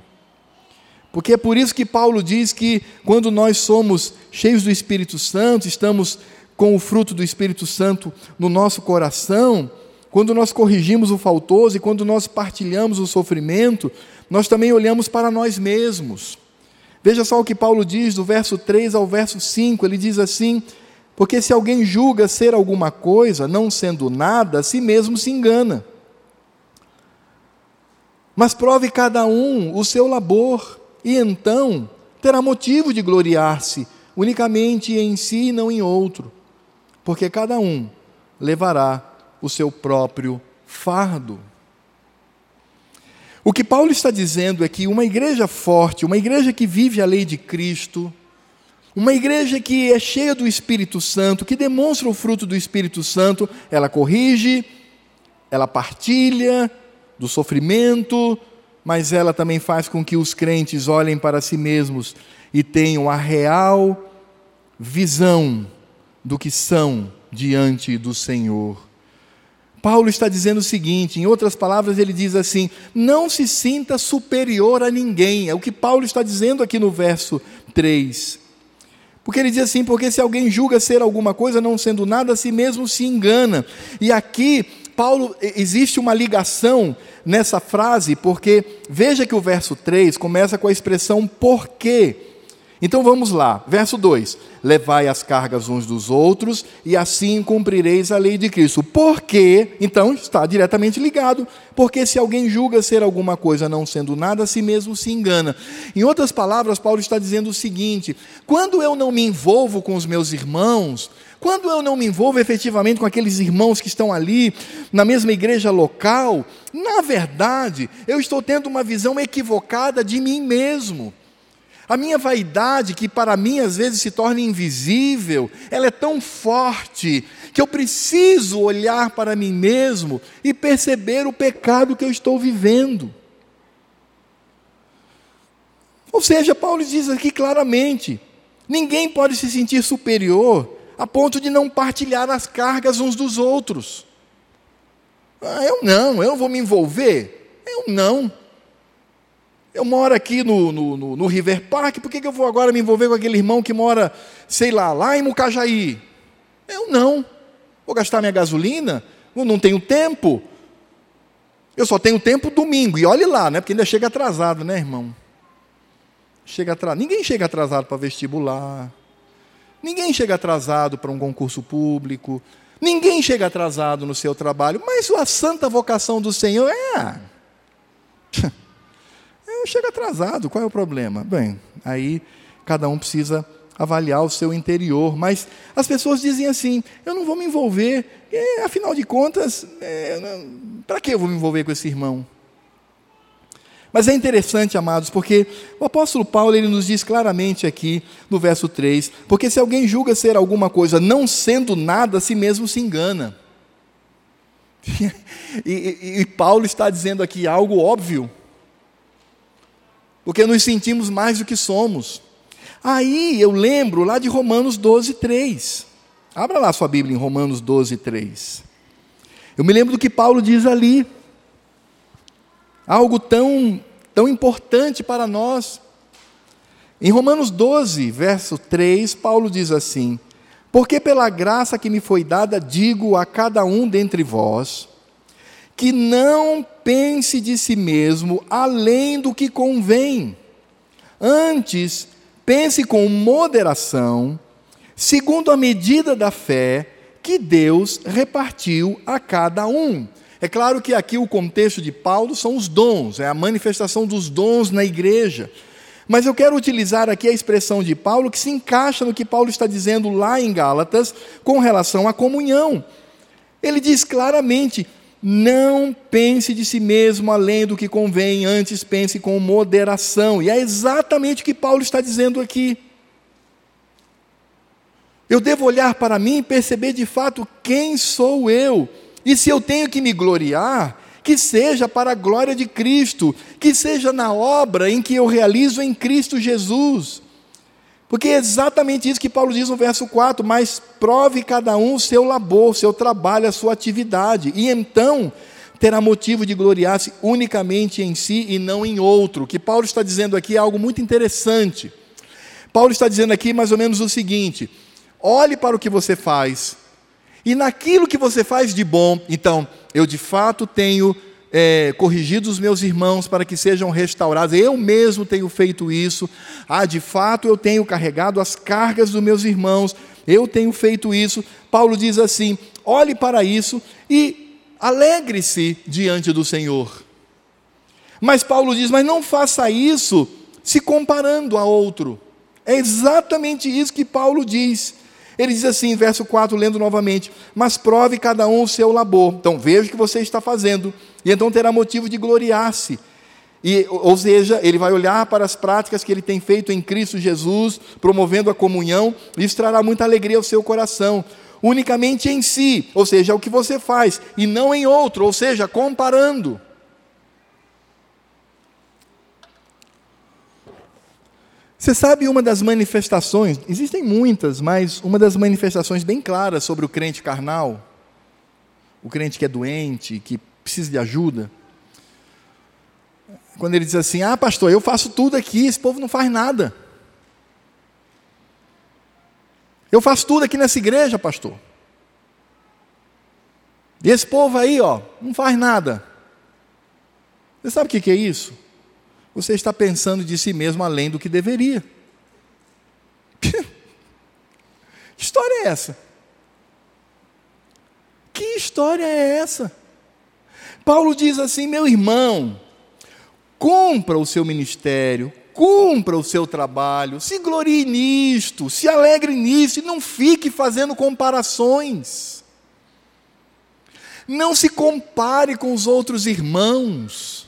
Porque é por isso que Paulo diz que quando nós somos cheios do Espírito Santo, estamos com o fruto do Espírito Santo no nosso coração, quando nós corrigimos o faltoso e quando nós partilhamos o sofrimento, nós também olhamos para nós mesmos. Veja só o que Paulo diz do verso 3 ao verso 5, ele diz assim: Porque se alguém julga ser alguma coisa, não sendo nada, a si mesmo se engana. Mas prove cada um o seu labor, e então terá motivo de gloriar-se unicamente em si e não em outro, porque cada um levará o seu próprio fardo. O que Paulo está dizendo é que uma igreja forte, uma igreja que vive a lei de Cristo, uma igreja que é cheia do Espírito Santo, que demonstra o fruto do Espírito Santo, ela corrige, ela partilha, do sofrimento, mas ela também faz com que os crentes olhem para si mesmos e tenham a real visão do que são diante do Senhor. Paulo está dizendo o seguinte, em outras palavras, ele diz assim: não se sinta superior a ninguém. É o que Paulo está dizendo aqui no verso 3. Porque ele diz assim: porque se alguém julga ser alguma coisa, não sendo nada, a si mesmo se engana. E aqui Paulo, existe uma ligação nessa frase, porque veja que o verso 3 começa com a expressão porque. Então vamos lá, verso 2: Levai as cargas uns dos outros, e assim cumprireis a lei de Cristo. Porque, então está diretamente ligado, porque se alguém julga ser alguma coisa não sendo nada, a si mesmo se engana. Em outras palavras, Paulo está dizendo o seguinte: quando eu não me envolvo com os meus irmãos, quando eu não me envolvo efetivamente com aqueles irmãos que estão ali na mesma igreja local, na verdade, eu estou tendo uma visão equivocada de mim mesmo. A minha vaidade, que para mim às vezes se torna invisível, ela é tão forte que eu preciso olhar para mim mesmo e perceber o pecado que eu estou vivendo. Ou seja, Paulo diz aqui claramente: ninguém pode se sentir superior a ponto de não partilhar as cargas uns dos outros. Ah, eu não, eu vou me envolver? Eu não. Eu moro aqui no, no, no, no River Park, por que, que eu vou agora me envolver com aquele irmão que mora, sei lá, lá em Mucajaí? Eu não. Vou gastar minha gasolina? Eu não tenho tempo. Eu só tenho tempo domingo. E olhe lá, né? Porque ainda chega atrasado, né, irmão? Chega atrasado. Ninguém chega atrasado para vestibular. Ninguém chega atrasado para um concurso público. Ninguém chega atrasado no seu trabalho. Mas a santa vocação do Senhor é. Eu chego atrasado, qual é o problema? Bem, aí cada um precisa avaliar o seu interior. Mas as pessoas dizem assim: eu não vou me envolver, e, afinal de contas, é, para que eu vou me envolver com esse irmão? Mas é interessante, amados, porque o apóstolo Paulo ele nos diz claramente aqui no verso 3: porque se alguém julga ser alguma coisa não sendo nada, si mesmo se engana. e, e, e Paulo está dizendo aqui algo óbvio, porque nos sentimos mais do que somos. Aí eu lembro lá de Romanos 12, 3. Abra lá sua Bíblia em Romanos 12, 3. Eu me lembro do que Paulo diz ali algo tão, tão importante para nós. Em Romanos 12, verso 3, Paulo diz assim: Porque pela graça que me foi dada, digo a cada um dentre vós, que não pense de si mesmo além do que convém. Antes, pense com moderação, segundo a medida da fé que Deus repartiu a cada um. É claro que aqui o contexto de Paulo são os dons, é a manifestação dos dons na igreja. Mas eu quero utilizar aqui a expressão de Paulo que se encaixa no que Paulo está dizendo lá em Gálatas com relação à comunhão. Ele diz claramente: não pense de si mesmo além do que convém, antes pense com moderação. E é exatamente o que Paulo está dizendo aqui. Eu devo olhar para mim e perceber de fato quem sou eu e se eu tenho que me gloriar, que seja para a glória de Cristo, que seja na obra em que eu realizo em Cristo Jesus. Porque é exatamente isso que Paulo diz no verso 4: Mas prove cada um o seu labor, o seu trabalho, a sua atividade, e então terá motivo de gloriar-se unicamente em si e não em outro. O que Paulo está dizendo aqui é algo muito interessante. Paulo está dizendo aqui mais ou menos o seguinte: olhe para o que você faz, e naquilo que você faz de bom, então, eu de fato tenho é, corrigido os meus irmãos para que sejam restaurados, eu mesmo tenho feito isso, ah, de fato eu tenho carregado as cargas dos meus irmãos, eu tenho feito isso. Paulo diz assim: olhe para isso e alegre-se diante do Senhor. Mas Paulo diz: mas não faça isso se comparando a outro. É exatamente isso que Paulo diz. Ele diz assim, verso 4, lendo novamente: Mas prove cada um o seu labor. Então veja o que você está fazendo, e então terá motivo de gloriar-se. E, ou seja, ele vai olhar para as práticas que ele tem feito em Cristo Jesus, promovendo a comunhão, e isso trará muita alegria ao seu coração. Unicamente em si, ou seja, o que você faz, e não em outro, ou seja, comparando. Você sabe uma das manifestações, existem muitas, mas uma das manifestações bem claras sobre o crente carnal, o crente que é doente, que precisa de ajuda, quando ele diz assim: Ah, pastor, eu faço tudo aqui, esse povo não faz nada. Eu faço tudo aqui nessa igreja, pastor. E esse povo aí, ó, não faz nada. Você sabe o que é isso? Você está pensando de si mesmo além do que deveria. que história é essa? Que história é essa? Paulo diz assim: meu irmão, cumpra o seu ministério, cumpra o seu trabalho, se glorie nisto, se alegre nisso e não fique fazendo comparações. Não se compare com os outros irmãos,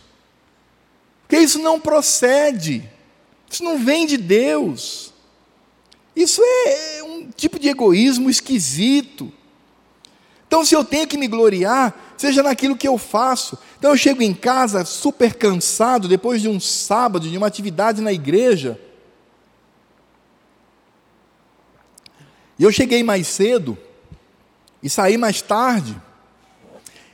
porque isso não procede, isso não vem de Deus. Isso é um tipo de egoísmo esquisito. Então, se eu tenho que me gloriar, seja naquilo que eu faço. Então, eu chego em casa super cansado, depois de um sábado, de uma atividade na igreja. E eu cheguei mais cedo e saí mais tarde.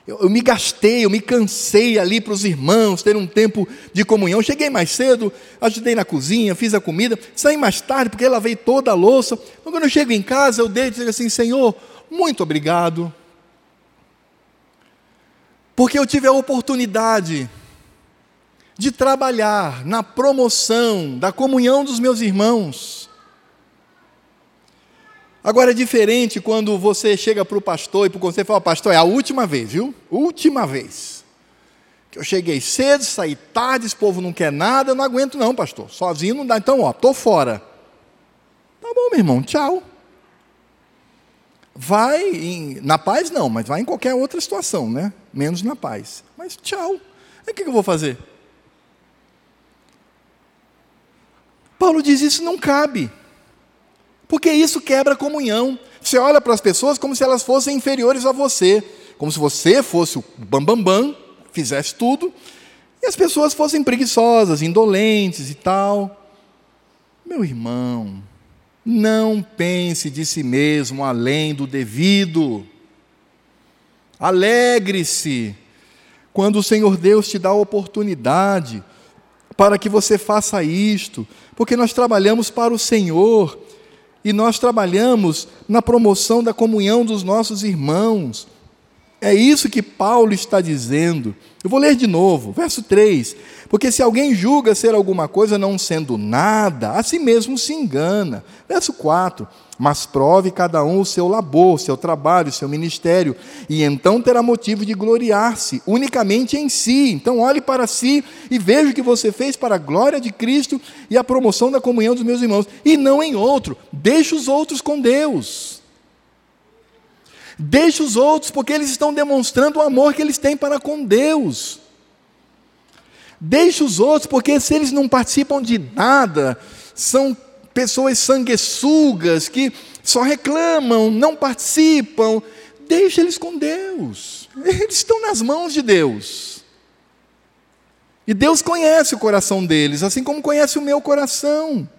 Eu, eu, me gastei, eu me cansei ali para os irmãos ter um tempo de comunhão. Cheguei mais cedo, ajudei na cozinha, fiz a comida, saí mais tarde porque lavei toda a louça. Então, quando eu chego em casa, eu deito e digo assim: Senhor, muito obrigado porque eu tive a oportunidade de trabalhar na promoção da comunhão dos meus irmãos. Agora é diferente quando você chega para o pastor e para o conselho e fala, pastor, é a última vez, viu? Última vez. Que eu cheguei cedo, saí tarde, esse povo não quer nada, eu não aguento não, pastor. Sozinho não dá, então, ó, estou fora. Tá bom, meu irmão, tchau. Vai em, na paz não, mas vai em qualquer outra situação, né? Menos na paz. Mas tchau. E o que eu vou fazer? Paulo diz isso não cabe. Porque isso quebra a comunhão. Você olha para as pessoas como se elas fossem inferiores a você, como se você fosse o bambambam, bam, bam, fizesse tudo, e as pessoas fossem preguiçosas, indolentes e tal. Meu irmão, não pense de si mesmo além do devido. Alegre-se quando o Senhor Deus te dá a oportunidade para que você faça isto, porque nós trabalhamos para o Senhor e nós trabalhamos na promoção da comunhão dos nossos irmãos. É isso que Paulo está dizendo. Eu vou ler de novo, verso 3. Porque se alguém julga ser alguma coisa não sendo nada, a si mesmo se engana. Verso 4. Mas prove cada um o seu labor, seu trabalho, seu ministério, e então terá motivo de gloriar-se unicamente em si. Então olhe para si e veja o que você fez para a glória de Cristo e a promoção da comunhão dos meus irmãos, e não em outro. Deixe os outros com Deus. Deixe os outros, porque eles estão demonstrando o amor que eles têm para com Deus. Deixe os outros, porque se eles não participam de nada, são pessoas sanguessugas que só reclamam, não participam. Deixe eles com Deus. Eles estão nas mãos de Deus. E Deus conhece o coração deles, assim como conhece o meu coração.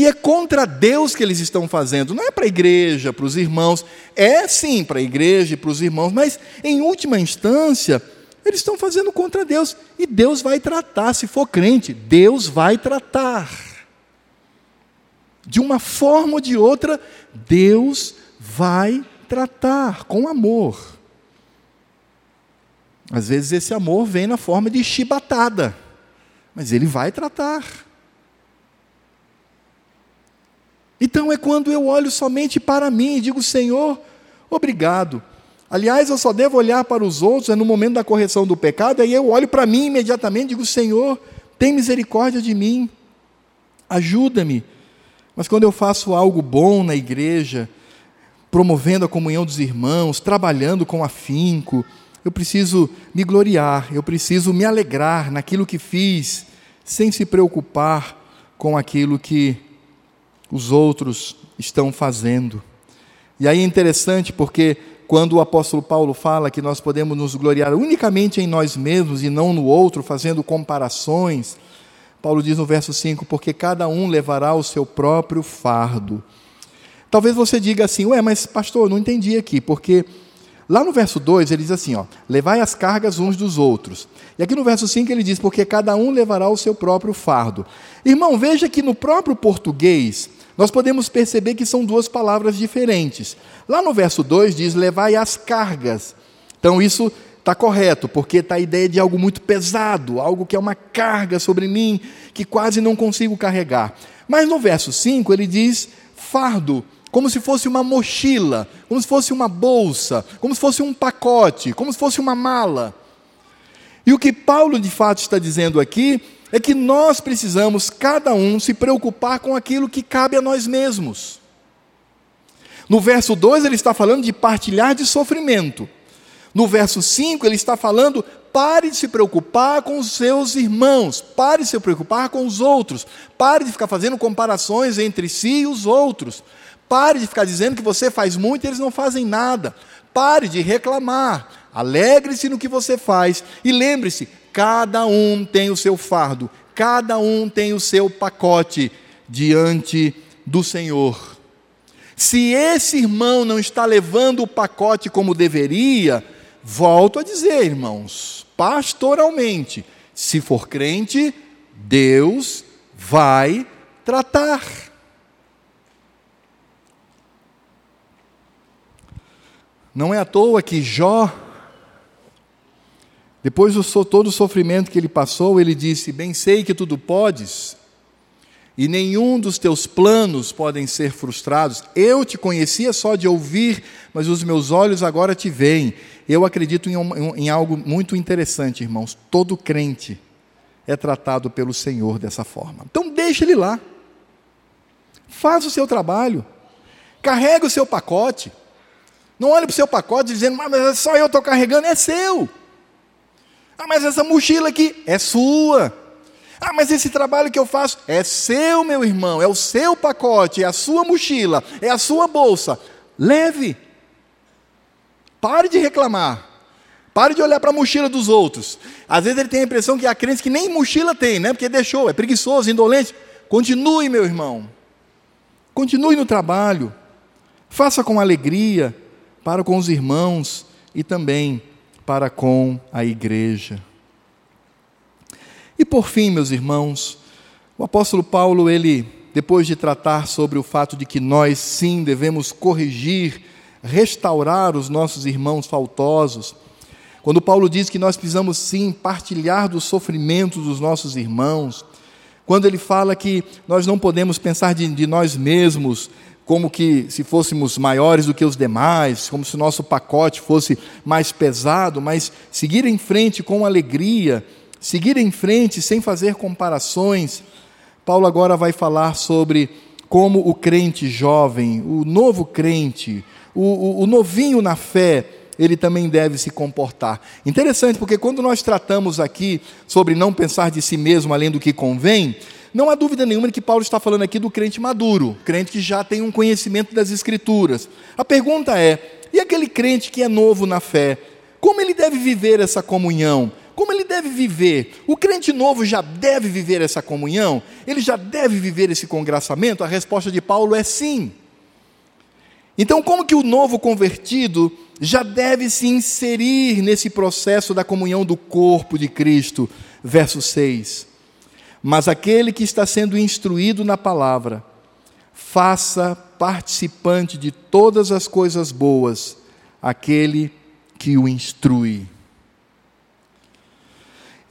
E é contra Deus que eles estão fazendo, não é para a igreja, para os irmãos. É sim para a igreja e para os irmãos, mas em última instância, eles estão fazendo contra Deus. E Deus vai tratar, se for crente, Deus vai tratar. De uma forma ou de outra, Deus vai tratar com amor. Às vezes esse amor vem na forma de chibatada, mas Ele vai tratar. Então é quando eu olho somente para mim e digo, Senhor, obrigado. Aliás, eu só devo olhar para os outros é no momento da correção do pecado, aí eu olho para mim imediatamente e digo, Senhor, tem misericórdia de mim, ajuda-me. Mas quando eu faço algo bom na igreja, promovendo a comunhão dos irmãos, trabalhando com afinco, eu preciso me gloriar, eu preciso me alegrar naquilo que fiz, sem se preocupar com aquilo que os outros estão fazendo. E aí é interessante porque quando o apóstolo Paulo fala que nós podemos nos gloriar unicamente em nós mesmos e não no outro, fazendo comparações, Paulo diz no verso 5: porque cada um levará o seu próprio fardo. Talvez você diga assim, ué, mas pastor, não entendi aqui, porque lá no verso 2 ele diz assim: ó, levai as cargas uns dos outros. E aqui no verso 5 ele diz, porque cada um levará o seu próprio fardo. Irmão, veja que no próprio português, nós podemos perceber que são duas palavras diferentes. Lá no verso 2 diz: levai as cargas. Então isso está correto, porque está a ideia de algo muito pesado, algo que é uma carga sobre mim, que quase não consigo carregar. Mas no verso 5 ele diz fardo, como se fosse uma mochila, como se fosse uma bolsa, como se fosse um pacote, como se fosse uma mala. E o que Paulo de fato está dizendo aqui é que nós precisamos, cada um, se preocupar com aquilo que cabe a nós mesmos. No verso 2, ele está falando de partilhar de sofrimento. No verso 5, ele está falando: pare de se preocupar com os seus irmãos, pare de se preocupar com os outros, pare de ficar fazendo comparações entre si e os outros, pare de ficar dizendo que você faz muito e eles não fazem nada, pare de reclamar, alegre-se no que você faz e lembre-se: Cada um tem o seu fardo, cada um tem o seu pacote diante do Senhor. Se esse irmão não está levando o pacote como deveria, volto a dizer, irmãos, pastoralmente, se for crente, Deus vai tratar. Não é à toa que Jó depois de todo o sofrimento que ele passou, ele disse: Bem sei que tudo podes, e nenhum dos teus planos podem ser frustrados. Eu te conhecia só de ouvir, mas os meus olhos agora te veem. Eu acredito em, um, em algo muito interessante, irmãos. Todo crente é tratado pelo Senhor dessa forma. Então, deixe ele lá. Faz o seu trabalho. Carrega o seu pacote. Não olhe para o seu pacote dizendo, mas só eu estou carregando, é seu. Ah, mas essa mochila aqui é sua. Ah, mas esse trabalho que eu faço é seu, meu irmão, é o seu pacote, é a sua mochila, é a sua bolsa. Leve. Pare de reclamar. Pare de olhar para a mochila dos outros. Às vezes ele tem a impressão que há crentes que nem mochila tem, né? Porque deixou, é preguiçoso, indolente. Continue, meu irmão. Continue no trabalho. Faça com alegria para com os irmãos e também para com a igreja. E por fim, meus irmãos, o apóstolo Paulo, ele, depois de tratar sobre o fato de que nós sim devemos corrigir, restaurar os nossos irmãos faltosos, quando Paulo diz que nós precisamos sim partilhar dos sofrimentos dos nossos irmãos, quando ele fala que nós não podemos pensar de, de nós mesmos como que se fôssemos maiores do que os demais, como se o nosso pacote fosse mais pesado, mas seguir em frente com alegria, seguir em frente sem fazer comparações. Paulo agora vai falar sobre como o crente jovem, o novo crente, o, o, o novinho na fé, ele também deve se comportar. Interessante, porque quando nós tratamos aqui sobre não pensar de si mesmo além do que convém, não há dúvida nenhuma de que Paulo está falando aqui do crente maduro, crente que já tem um conhecimento das Escrituras. A pergunta é: e aquele crente que é novo na fé? Como ele deve viver essa comunhão? Como ele deve viver? O crente novo já deve viver essa comunhão? Ele já deve viver esse congraçamento? A resposta de Paulo é sim. Então, como que o novo convertido já deve se inserir nesse processo da comunhão do corpo de Cristo? Verso 6. Mas aquele que está sendo instruído na palavra, faça participante de todas as coisas boas aquele que o instrui.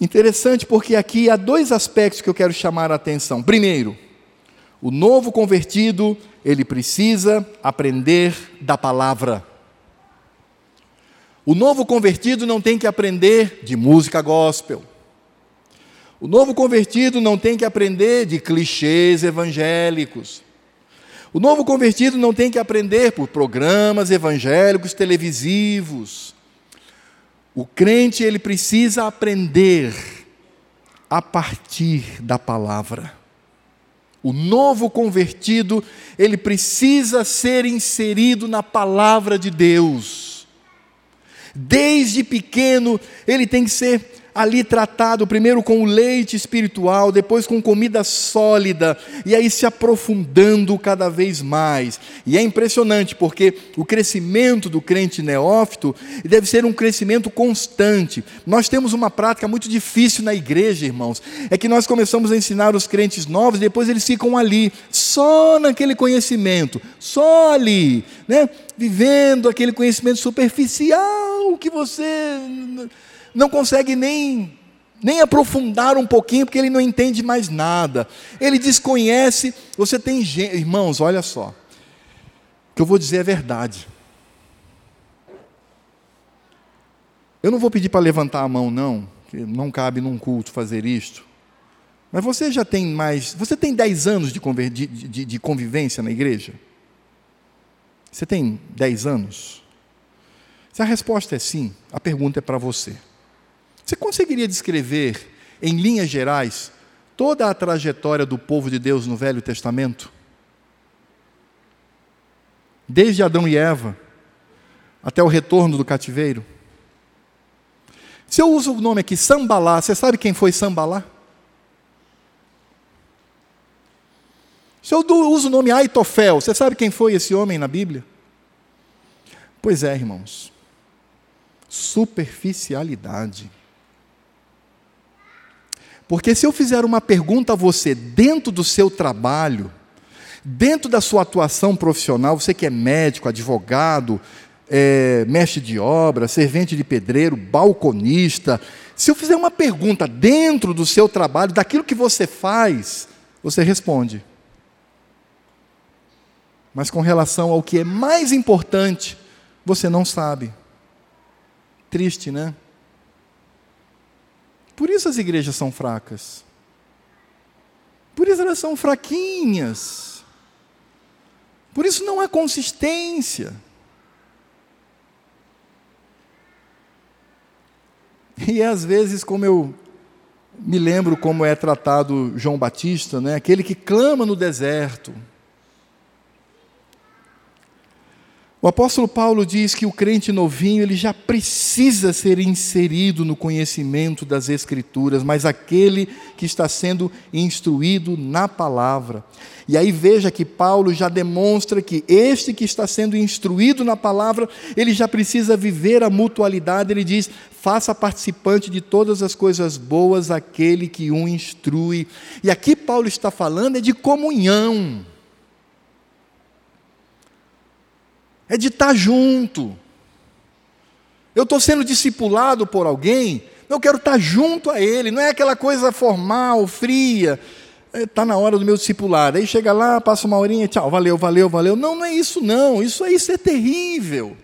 Interessante porque aqui há dois aspectos que eu quero chamar a atenção. Primeiro, o novo convertido, ele precisa aprender da palavra. O novo convertido não tem que aprender de música gospel. O novo convertido não tem que aprender de clichês evangélicos. O novo convertido não tem que aprender por programas evangélicos televisivos. O crente ele precisa aprender a partir da palavra. O novo convertido, ele precisa ser inserido na palavra de Deus. Desde pequeno, ele tem que ser ali tratado primeiro com o leite espiritual, depois com comida sólida, e aí se aprofundando cada vez mais. E é impressionante porque o crescimento do crente neófito deve ser um crescimento constante. Nós temos uma prática muito difícil na igreja, irmãos, é que nós começamos a ensinar os crentes novos, depois eles ficam ali, só naquele conhecimento, só ali, né? vivendo aquele conhecimento superficial que você não consegue nem nem aprofundar um pouquinho, porque ele não entende mais nada. Ele desconhece. Você tem gente, irmãos, olha só. O que eu vou dizer é verdade. Eu não vou pedir para levantar a mão, não, que não cabe num culto fazer isto. Mas você já tem mais. Você tem 10 anos de, de, de, de convivência na igreja? Você tem 10 anos? Se a resposta é sim, a pergunta é para você. Você conseguiria descrever, em linhas gerais, toda a trajetória do povo de Deus no Velho Testamento? Desde Adão e Eva até o retorno do cativeiro? Se eu uso o nome aqui Sambalá, você sabe quem foi Sambalá? Se eu uso o nome Aitofel, você sabe quem foi esse homem na Bíblia? Pois é, irmãos. Superficialidade. Porque se eu fizer uma pergunta a você dentro do seu trabalho, dentro da sua atuação profissional, você que é médico, advogado, é, mestre de obra, servente de pedreiro, balconista, se eu fizer uma pergunta dentro do seu trabalho, daquilo que você faz, você responde. Mas com relação ao que é mais importante, você não sabe. Triste, né? Por isso as igrejas são fracas. Por isso elas são fraquinhas. Por isso não há consistência. E às vezes, como eu me lembro como é tratado João Batista, né? aquele que clama no deserto, O apóstolo Paulo diz que o crente novinho ele já precisa ser inserido no conhecimento das Escrituras, mas aquele que está sendo instruído na palavra. E aí veja que Paulo já demonstra que este que está sendo instruído na palavra, ele já precisa viver a mutualidade. Ele diz: faça participante de todas as coisas boas aquele que o instrui. E aqui Paulo está falando é de comunhão. É de estar junto. Eu estou sendo discipulado por alguém, eu quero estar junto a ele, não é aquela coisa formal, fria. Está na hora do meu discipulado. Aí chega lá, passa uma horinha, tchau, valeu, valeu, valeu. Não, não é isso não. Isso é isso é terrível.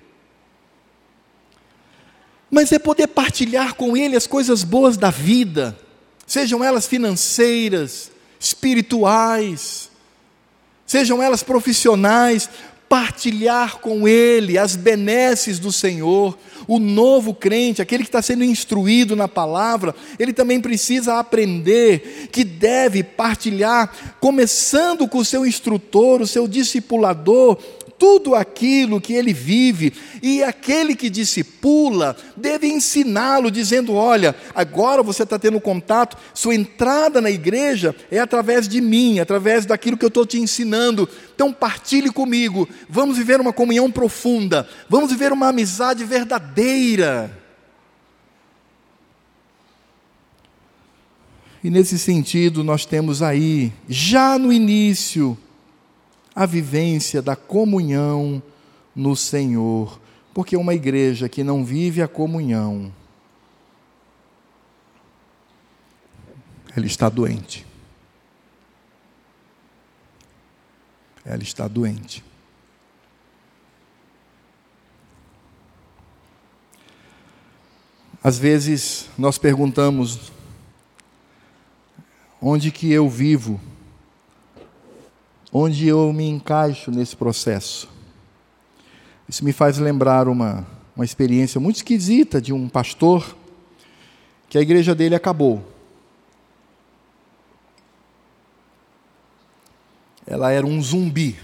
Mas é poder partilhar com ele as coisas boas da vida, sejam elas financeiras, espirituais, sejam elas profissionais, partilhar com ele as benesses do Senhor. O novo crente, aquele que está sendo instruído na palavra, ele também precisa aprender que deve partilhar, começando com o seu instrutor, o seu discipulador, tudo aquilo que ele vive, e aquele que discipula deve ensiná-lo, dizendo: Olha, agora você está tendo contato, sua entrada na igreja é através de mim, através daquilo que eu estou te ensinando. Então partilhe comigo, vamos viver uma comunhão profunda, vamos viver uma amizade verdadeira. E nesse sentido, nós temos aí, já no início, a vivência da comunhão no Senhor, porque uma igreja que não vive a comunhão, ela está doente. Ela está doente. Às vezes nós perguntamos onde que eu vivo onde eu me encaixo nesse processo. Isso me faz lembrar uma, uma experiência muito esquisita de um pastor que a igreja dele acabou. Ela era um zumbi.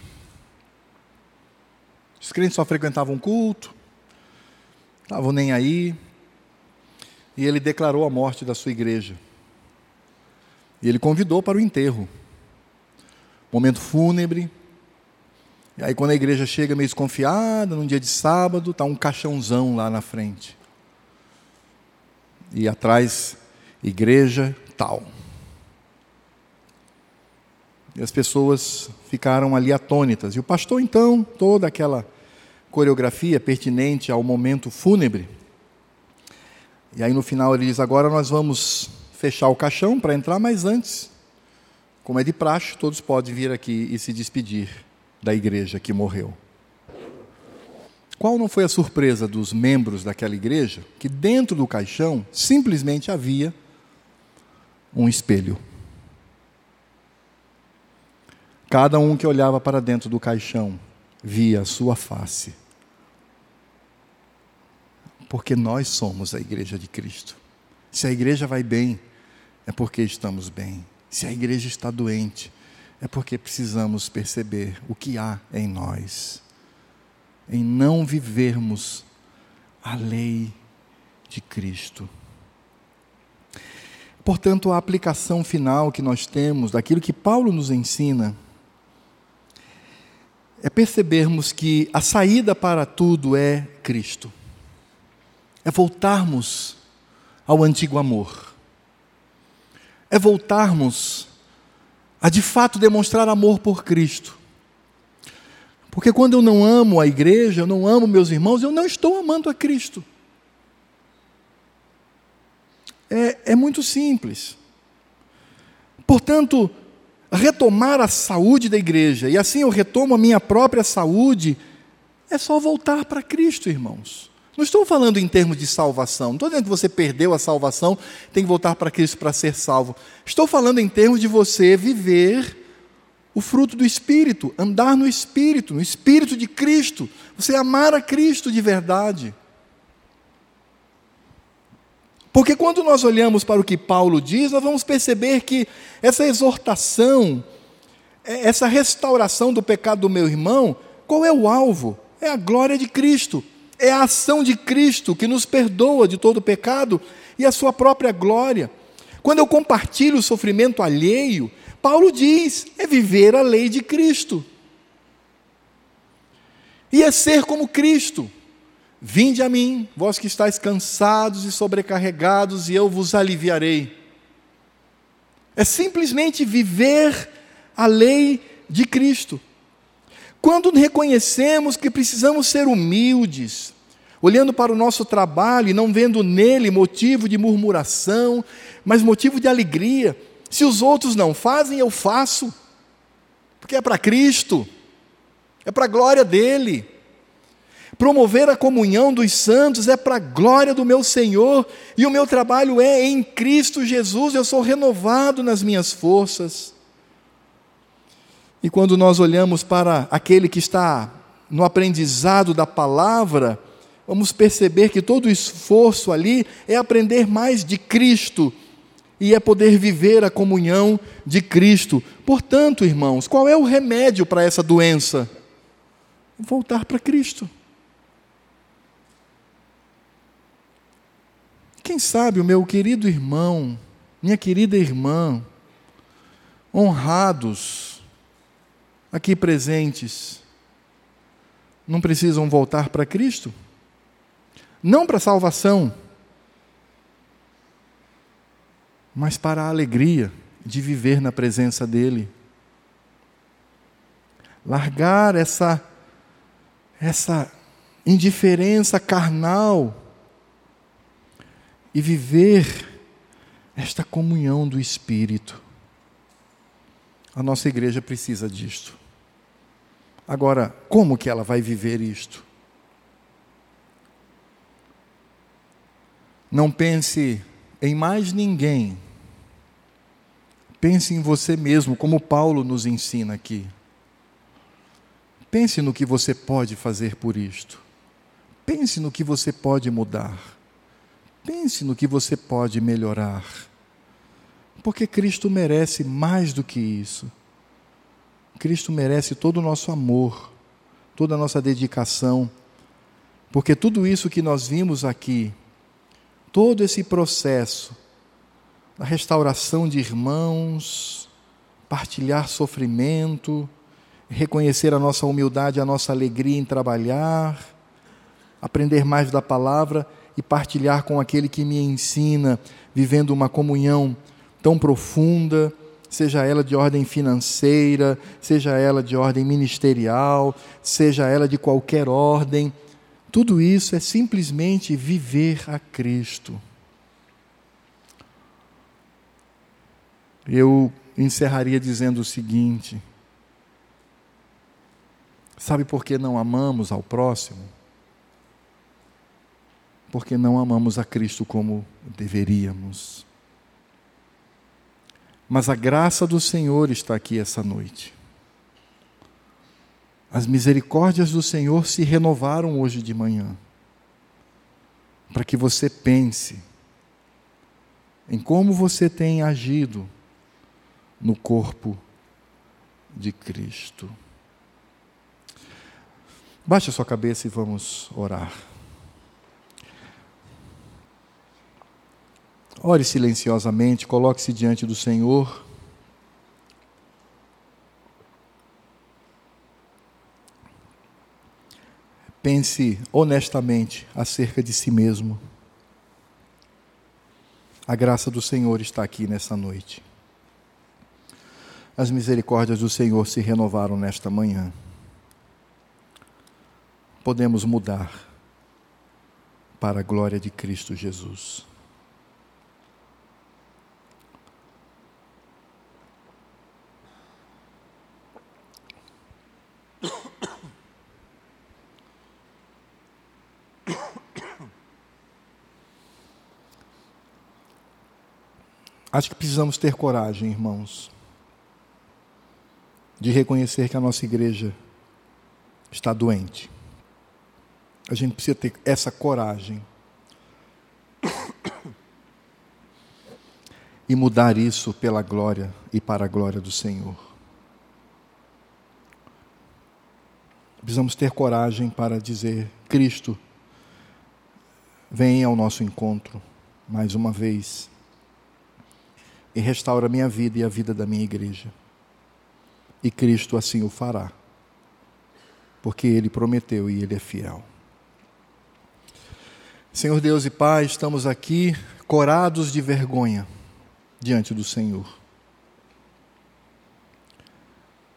Os crentes só frequentavam culto, estavam nem aí. e ele declarou a morte da sua igreja. E ele convidou para o enterro. Momento fúnebre. E aí, quando a igreja chega meio desconfiada, num dia de sábado, está um caixãozão lá na frente. E atrás, igreja tal. E as pessoas ficaram ali atônitas. E o pastor, então, toda aquela coreografia pertinente ao momento fúnebre. E aí no final ele diz: agora nós vamos fechar o caixão para entrar, mas antes, como é de praxe, todos podem vir aqui e se despedir da igreja que morreu. Qual não foi a surpresa dos membros daquela igreja? Que dentro do caixão simplesmente havia um espelho. Cada um que olhava para dentro do caixão via a sua face. Porque nós somos a igreja de Cristo. Se a igreja vai bem, é porque estamos bem. Se a igreja está doente, é porque precisamos perceber o que há em nós, em não vivermos a lei de Cristo. Portanto, a aplicação final que nós temos daquilo que Paulo nos ensina é percebermos que a saída para tudo é Cristo. É voltarmos ao antigo amor. É voltarmos a de fato demonstrar amor por Cristo. Porque quando eu não amo a igreja, eu não amo meus irmãos, eu não estou amando a Cristo. É, é muito simples. Portanto, retomar a saúde da igreja, e assim eu retomo a minha própria saúde, é só voltar para Cristo, irmãos. Não estou falando em termos de salvação, não estou dizendo que você perdeu a salvação, tem que voltar para Cristo para ser salvo. Estou falando em termos de você viver o fruto do Espírito, andar no Espírito, no Espírito de Cristo, você amar a Cristo de verdade. Porque quando nós olhamos para o que Paulo diz, nós vamos perceber que essa exortação, é, essa restauração do pecado do meu irmão, qual é o alvo? É a glória de Cristo, é a ação de Cristo que nos perdoa de todo pecado e a sua própria glória. Quando eu compartilho o sofrimento alheio, Paulo diz, é viver a lei de Cristo. E é ser como Cristo. Vinde a mim, vós que estáis cansados e sobrecarregados, e eu vos aliviarei. É simplesmente viver a lei de Cristo. Quando reconhecemos que precisamos ser humildes, olhando para o nosso trabalho e não vendo nele motivo de murmuração, mas motivo de alegria. Se os outros não fazem, eu faço, porque é para Cristo, é para a glória dele. Promover a comunhão dos santos é para a glória do meu Senhor, e o meu trabalho é em Cristo Jesus, eu sou renovado nas minhas forças. E quando nós olhamos para aquele que está no aprendizado da palavra, vamos perceber que todo o esforço ali é aprender mais de Cristo e é poder viver a comunhão de Cristo. Portanto, irmãos, qual é o remédio para essa doença? Voltar para Cristo. Quem sabe o meu querido irmão, minha querida irmã, honrados, aqui presentes, não precisam voltar para Cristo? Não para a salvação, mas para a alegria de viver na presença dEle. Largar essa, essa indiferença carnal e viver esta comunhão do Espírito. A nossa igreja precisa disto. Agora, como que ela vai viver isto? Não pense em mais ninguém. Pense em você mesmo, como Paulo nos ensina aqui. Pense no que você pode fazer por isto. Pense no que você pode mudar. Pense no que você pode melhorar. Porque Cristo merece mais do que isso. Cristo merece todo o nosso amor, toda a nossa dedicação. Porque tudo isso que nós vimos aqui todo esse processo da restauração de irmãos, partilhar sofrimento, reconhecer a nossa humildade, a nossa alegria em trabalhar, aprender mais da palavra e partilhar com aquele que me ensina, vivendo uma comunhão tão profunda, seja ela de ordem financeira, seja ela de ordem ministerial, seja ela de qualquer ordem. Tudo isso é simplesmente viver a Cristo. Eu encerraria dizendo o seguinte: Sabe por que não amamos ao próximo? Porque não amamos a Cristo como deveríamos. Mas a graça do Senhor está aqui essa noite. As misericórdias do Senhor se renovaram hoje de manhã, para que você pense em como você tem agido no corpo de Cristo. Baixe a sua cabeça e vamos orar. Ore silenciosamente, coloque-se diante do Senhor. Pense honestamente acerca de si mesmo. A graça do Senhor está aqui nessa noite. As misericórdias do Senhor se renovaram nesta manhã. Podemos mudar para a glória de Cristo Jesus. Acho que precisamos ter coragem, irmãos, de reconhecer que a nossa igreja está doente. A gente precisa ter essa coragem e mudar isso pela glória e para a glória do Senhor. Precisamos ter coragem para dizer: Cristo, vem ao nosso encontro mais uma vez e restaura a minha vida e a vida da minha igreja. E Cristo assim o fará, porque Ele prometeu e Ele é fiel. Senhor Deus e Pai, estamos aqui corados de vergonha diante do Senhor.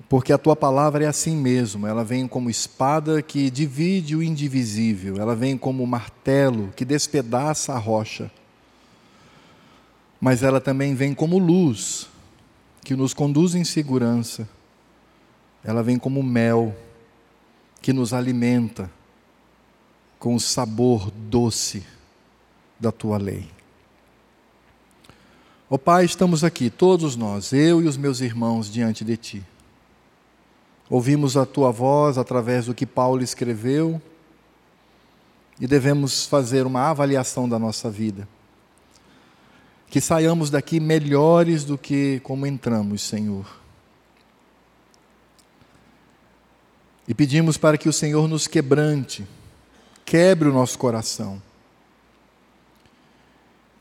Porque a tua palavra é assim mesmo, ela vem como espada que divide o indivisível, ela vem como martelo que despedaça a rocha mas ela também vem como luz, que nos conduz em segurança. Ela vem como mel, que nos alimenta com o sabor doce da tua lei. Ó oh, Pai, estamos aqui, todos nós, eu e os meus irmãos, diante de Ti. Ouvimos a Tua voz através do que Paulo escreveu e devemos fazer uma avaliação da nossa vida que saiamos daqui melhores do que como entramos, Senhor. E pedimos para que o Senhor nos quebrante, quebre o nosso coração.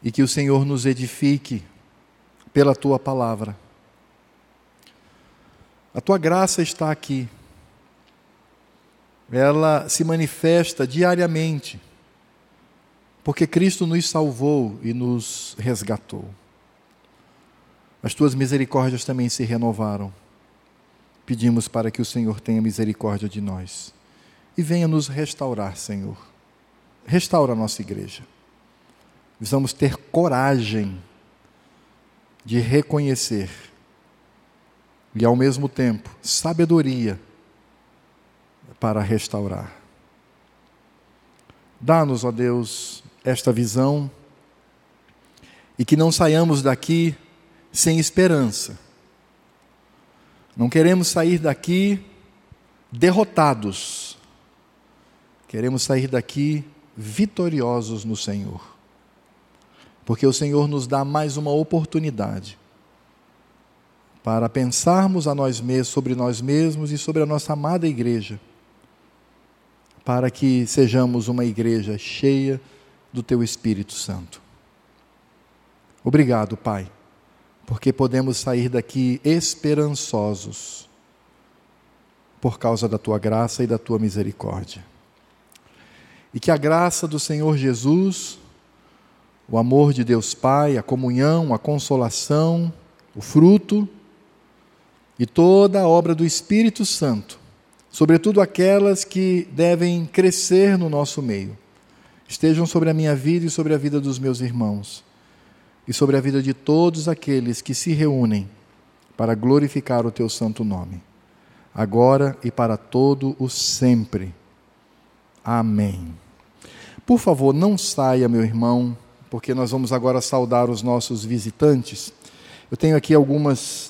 E que o Senhor nos edifique pela tua palavra. A tua graça está aqui. Ela se manifesta diariamente porque Cristo nos salvou e nos resgatou. As tuas misericórdias também se renovaram. Pedimos para que o Senhor tenha misericórdia de nós e venha nos restaurar, Senhor. Restaura a nossa igreja. Precisamos ter coragem de reconhecer e, ao mesmo tempo, sabedoria para restaurar. Dá-nos, ó Deus, esta visão e que não saiamos daqui sem esperança. Não queremos sair daqui derrotados. Queremos sair daqui vitoriosos no Senhor. Porque o Senhor nos dá mais uma oportunidade para pensarmos a nós mesmos, sobre nós mesmos e sobre a nossa amada igreja, para que sejamos uma igreja cheia do teu Espírito Santo. Obrigado, Pai, porque podemos sair daqui esperançosos por causa da tua graça e da tua misericórdia. E que a graça do Senhor Jesus, o amor de Deus Pai, a comunhão, a consolação, o fruto e toda a obra do Espírito Santo, sobretudo aquelas que devem crescer no nosso meio, estejam sobre a minha vida e sobre a vida dos meus irmãos, e sobre a vida de todos aqueles que se reúnem para glorificar o teu santo nome, agora e para todo o sempre. Amém. Por favor, não saia, meu irmão, porque nós vamos agora saudar os nossos visitantes. Eu tenho aqui algumas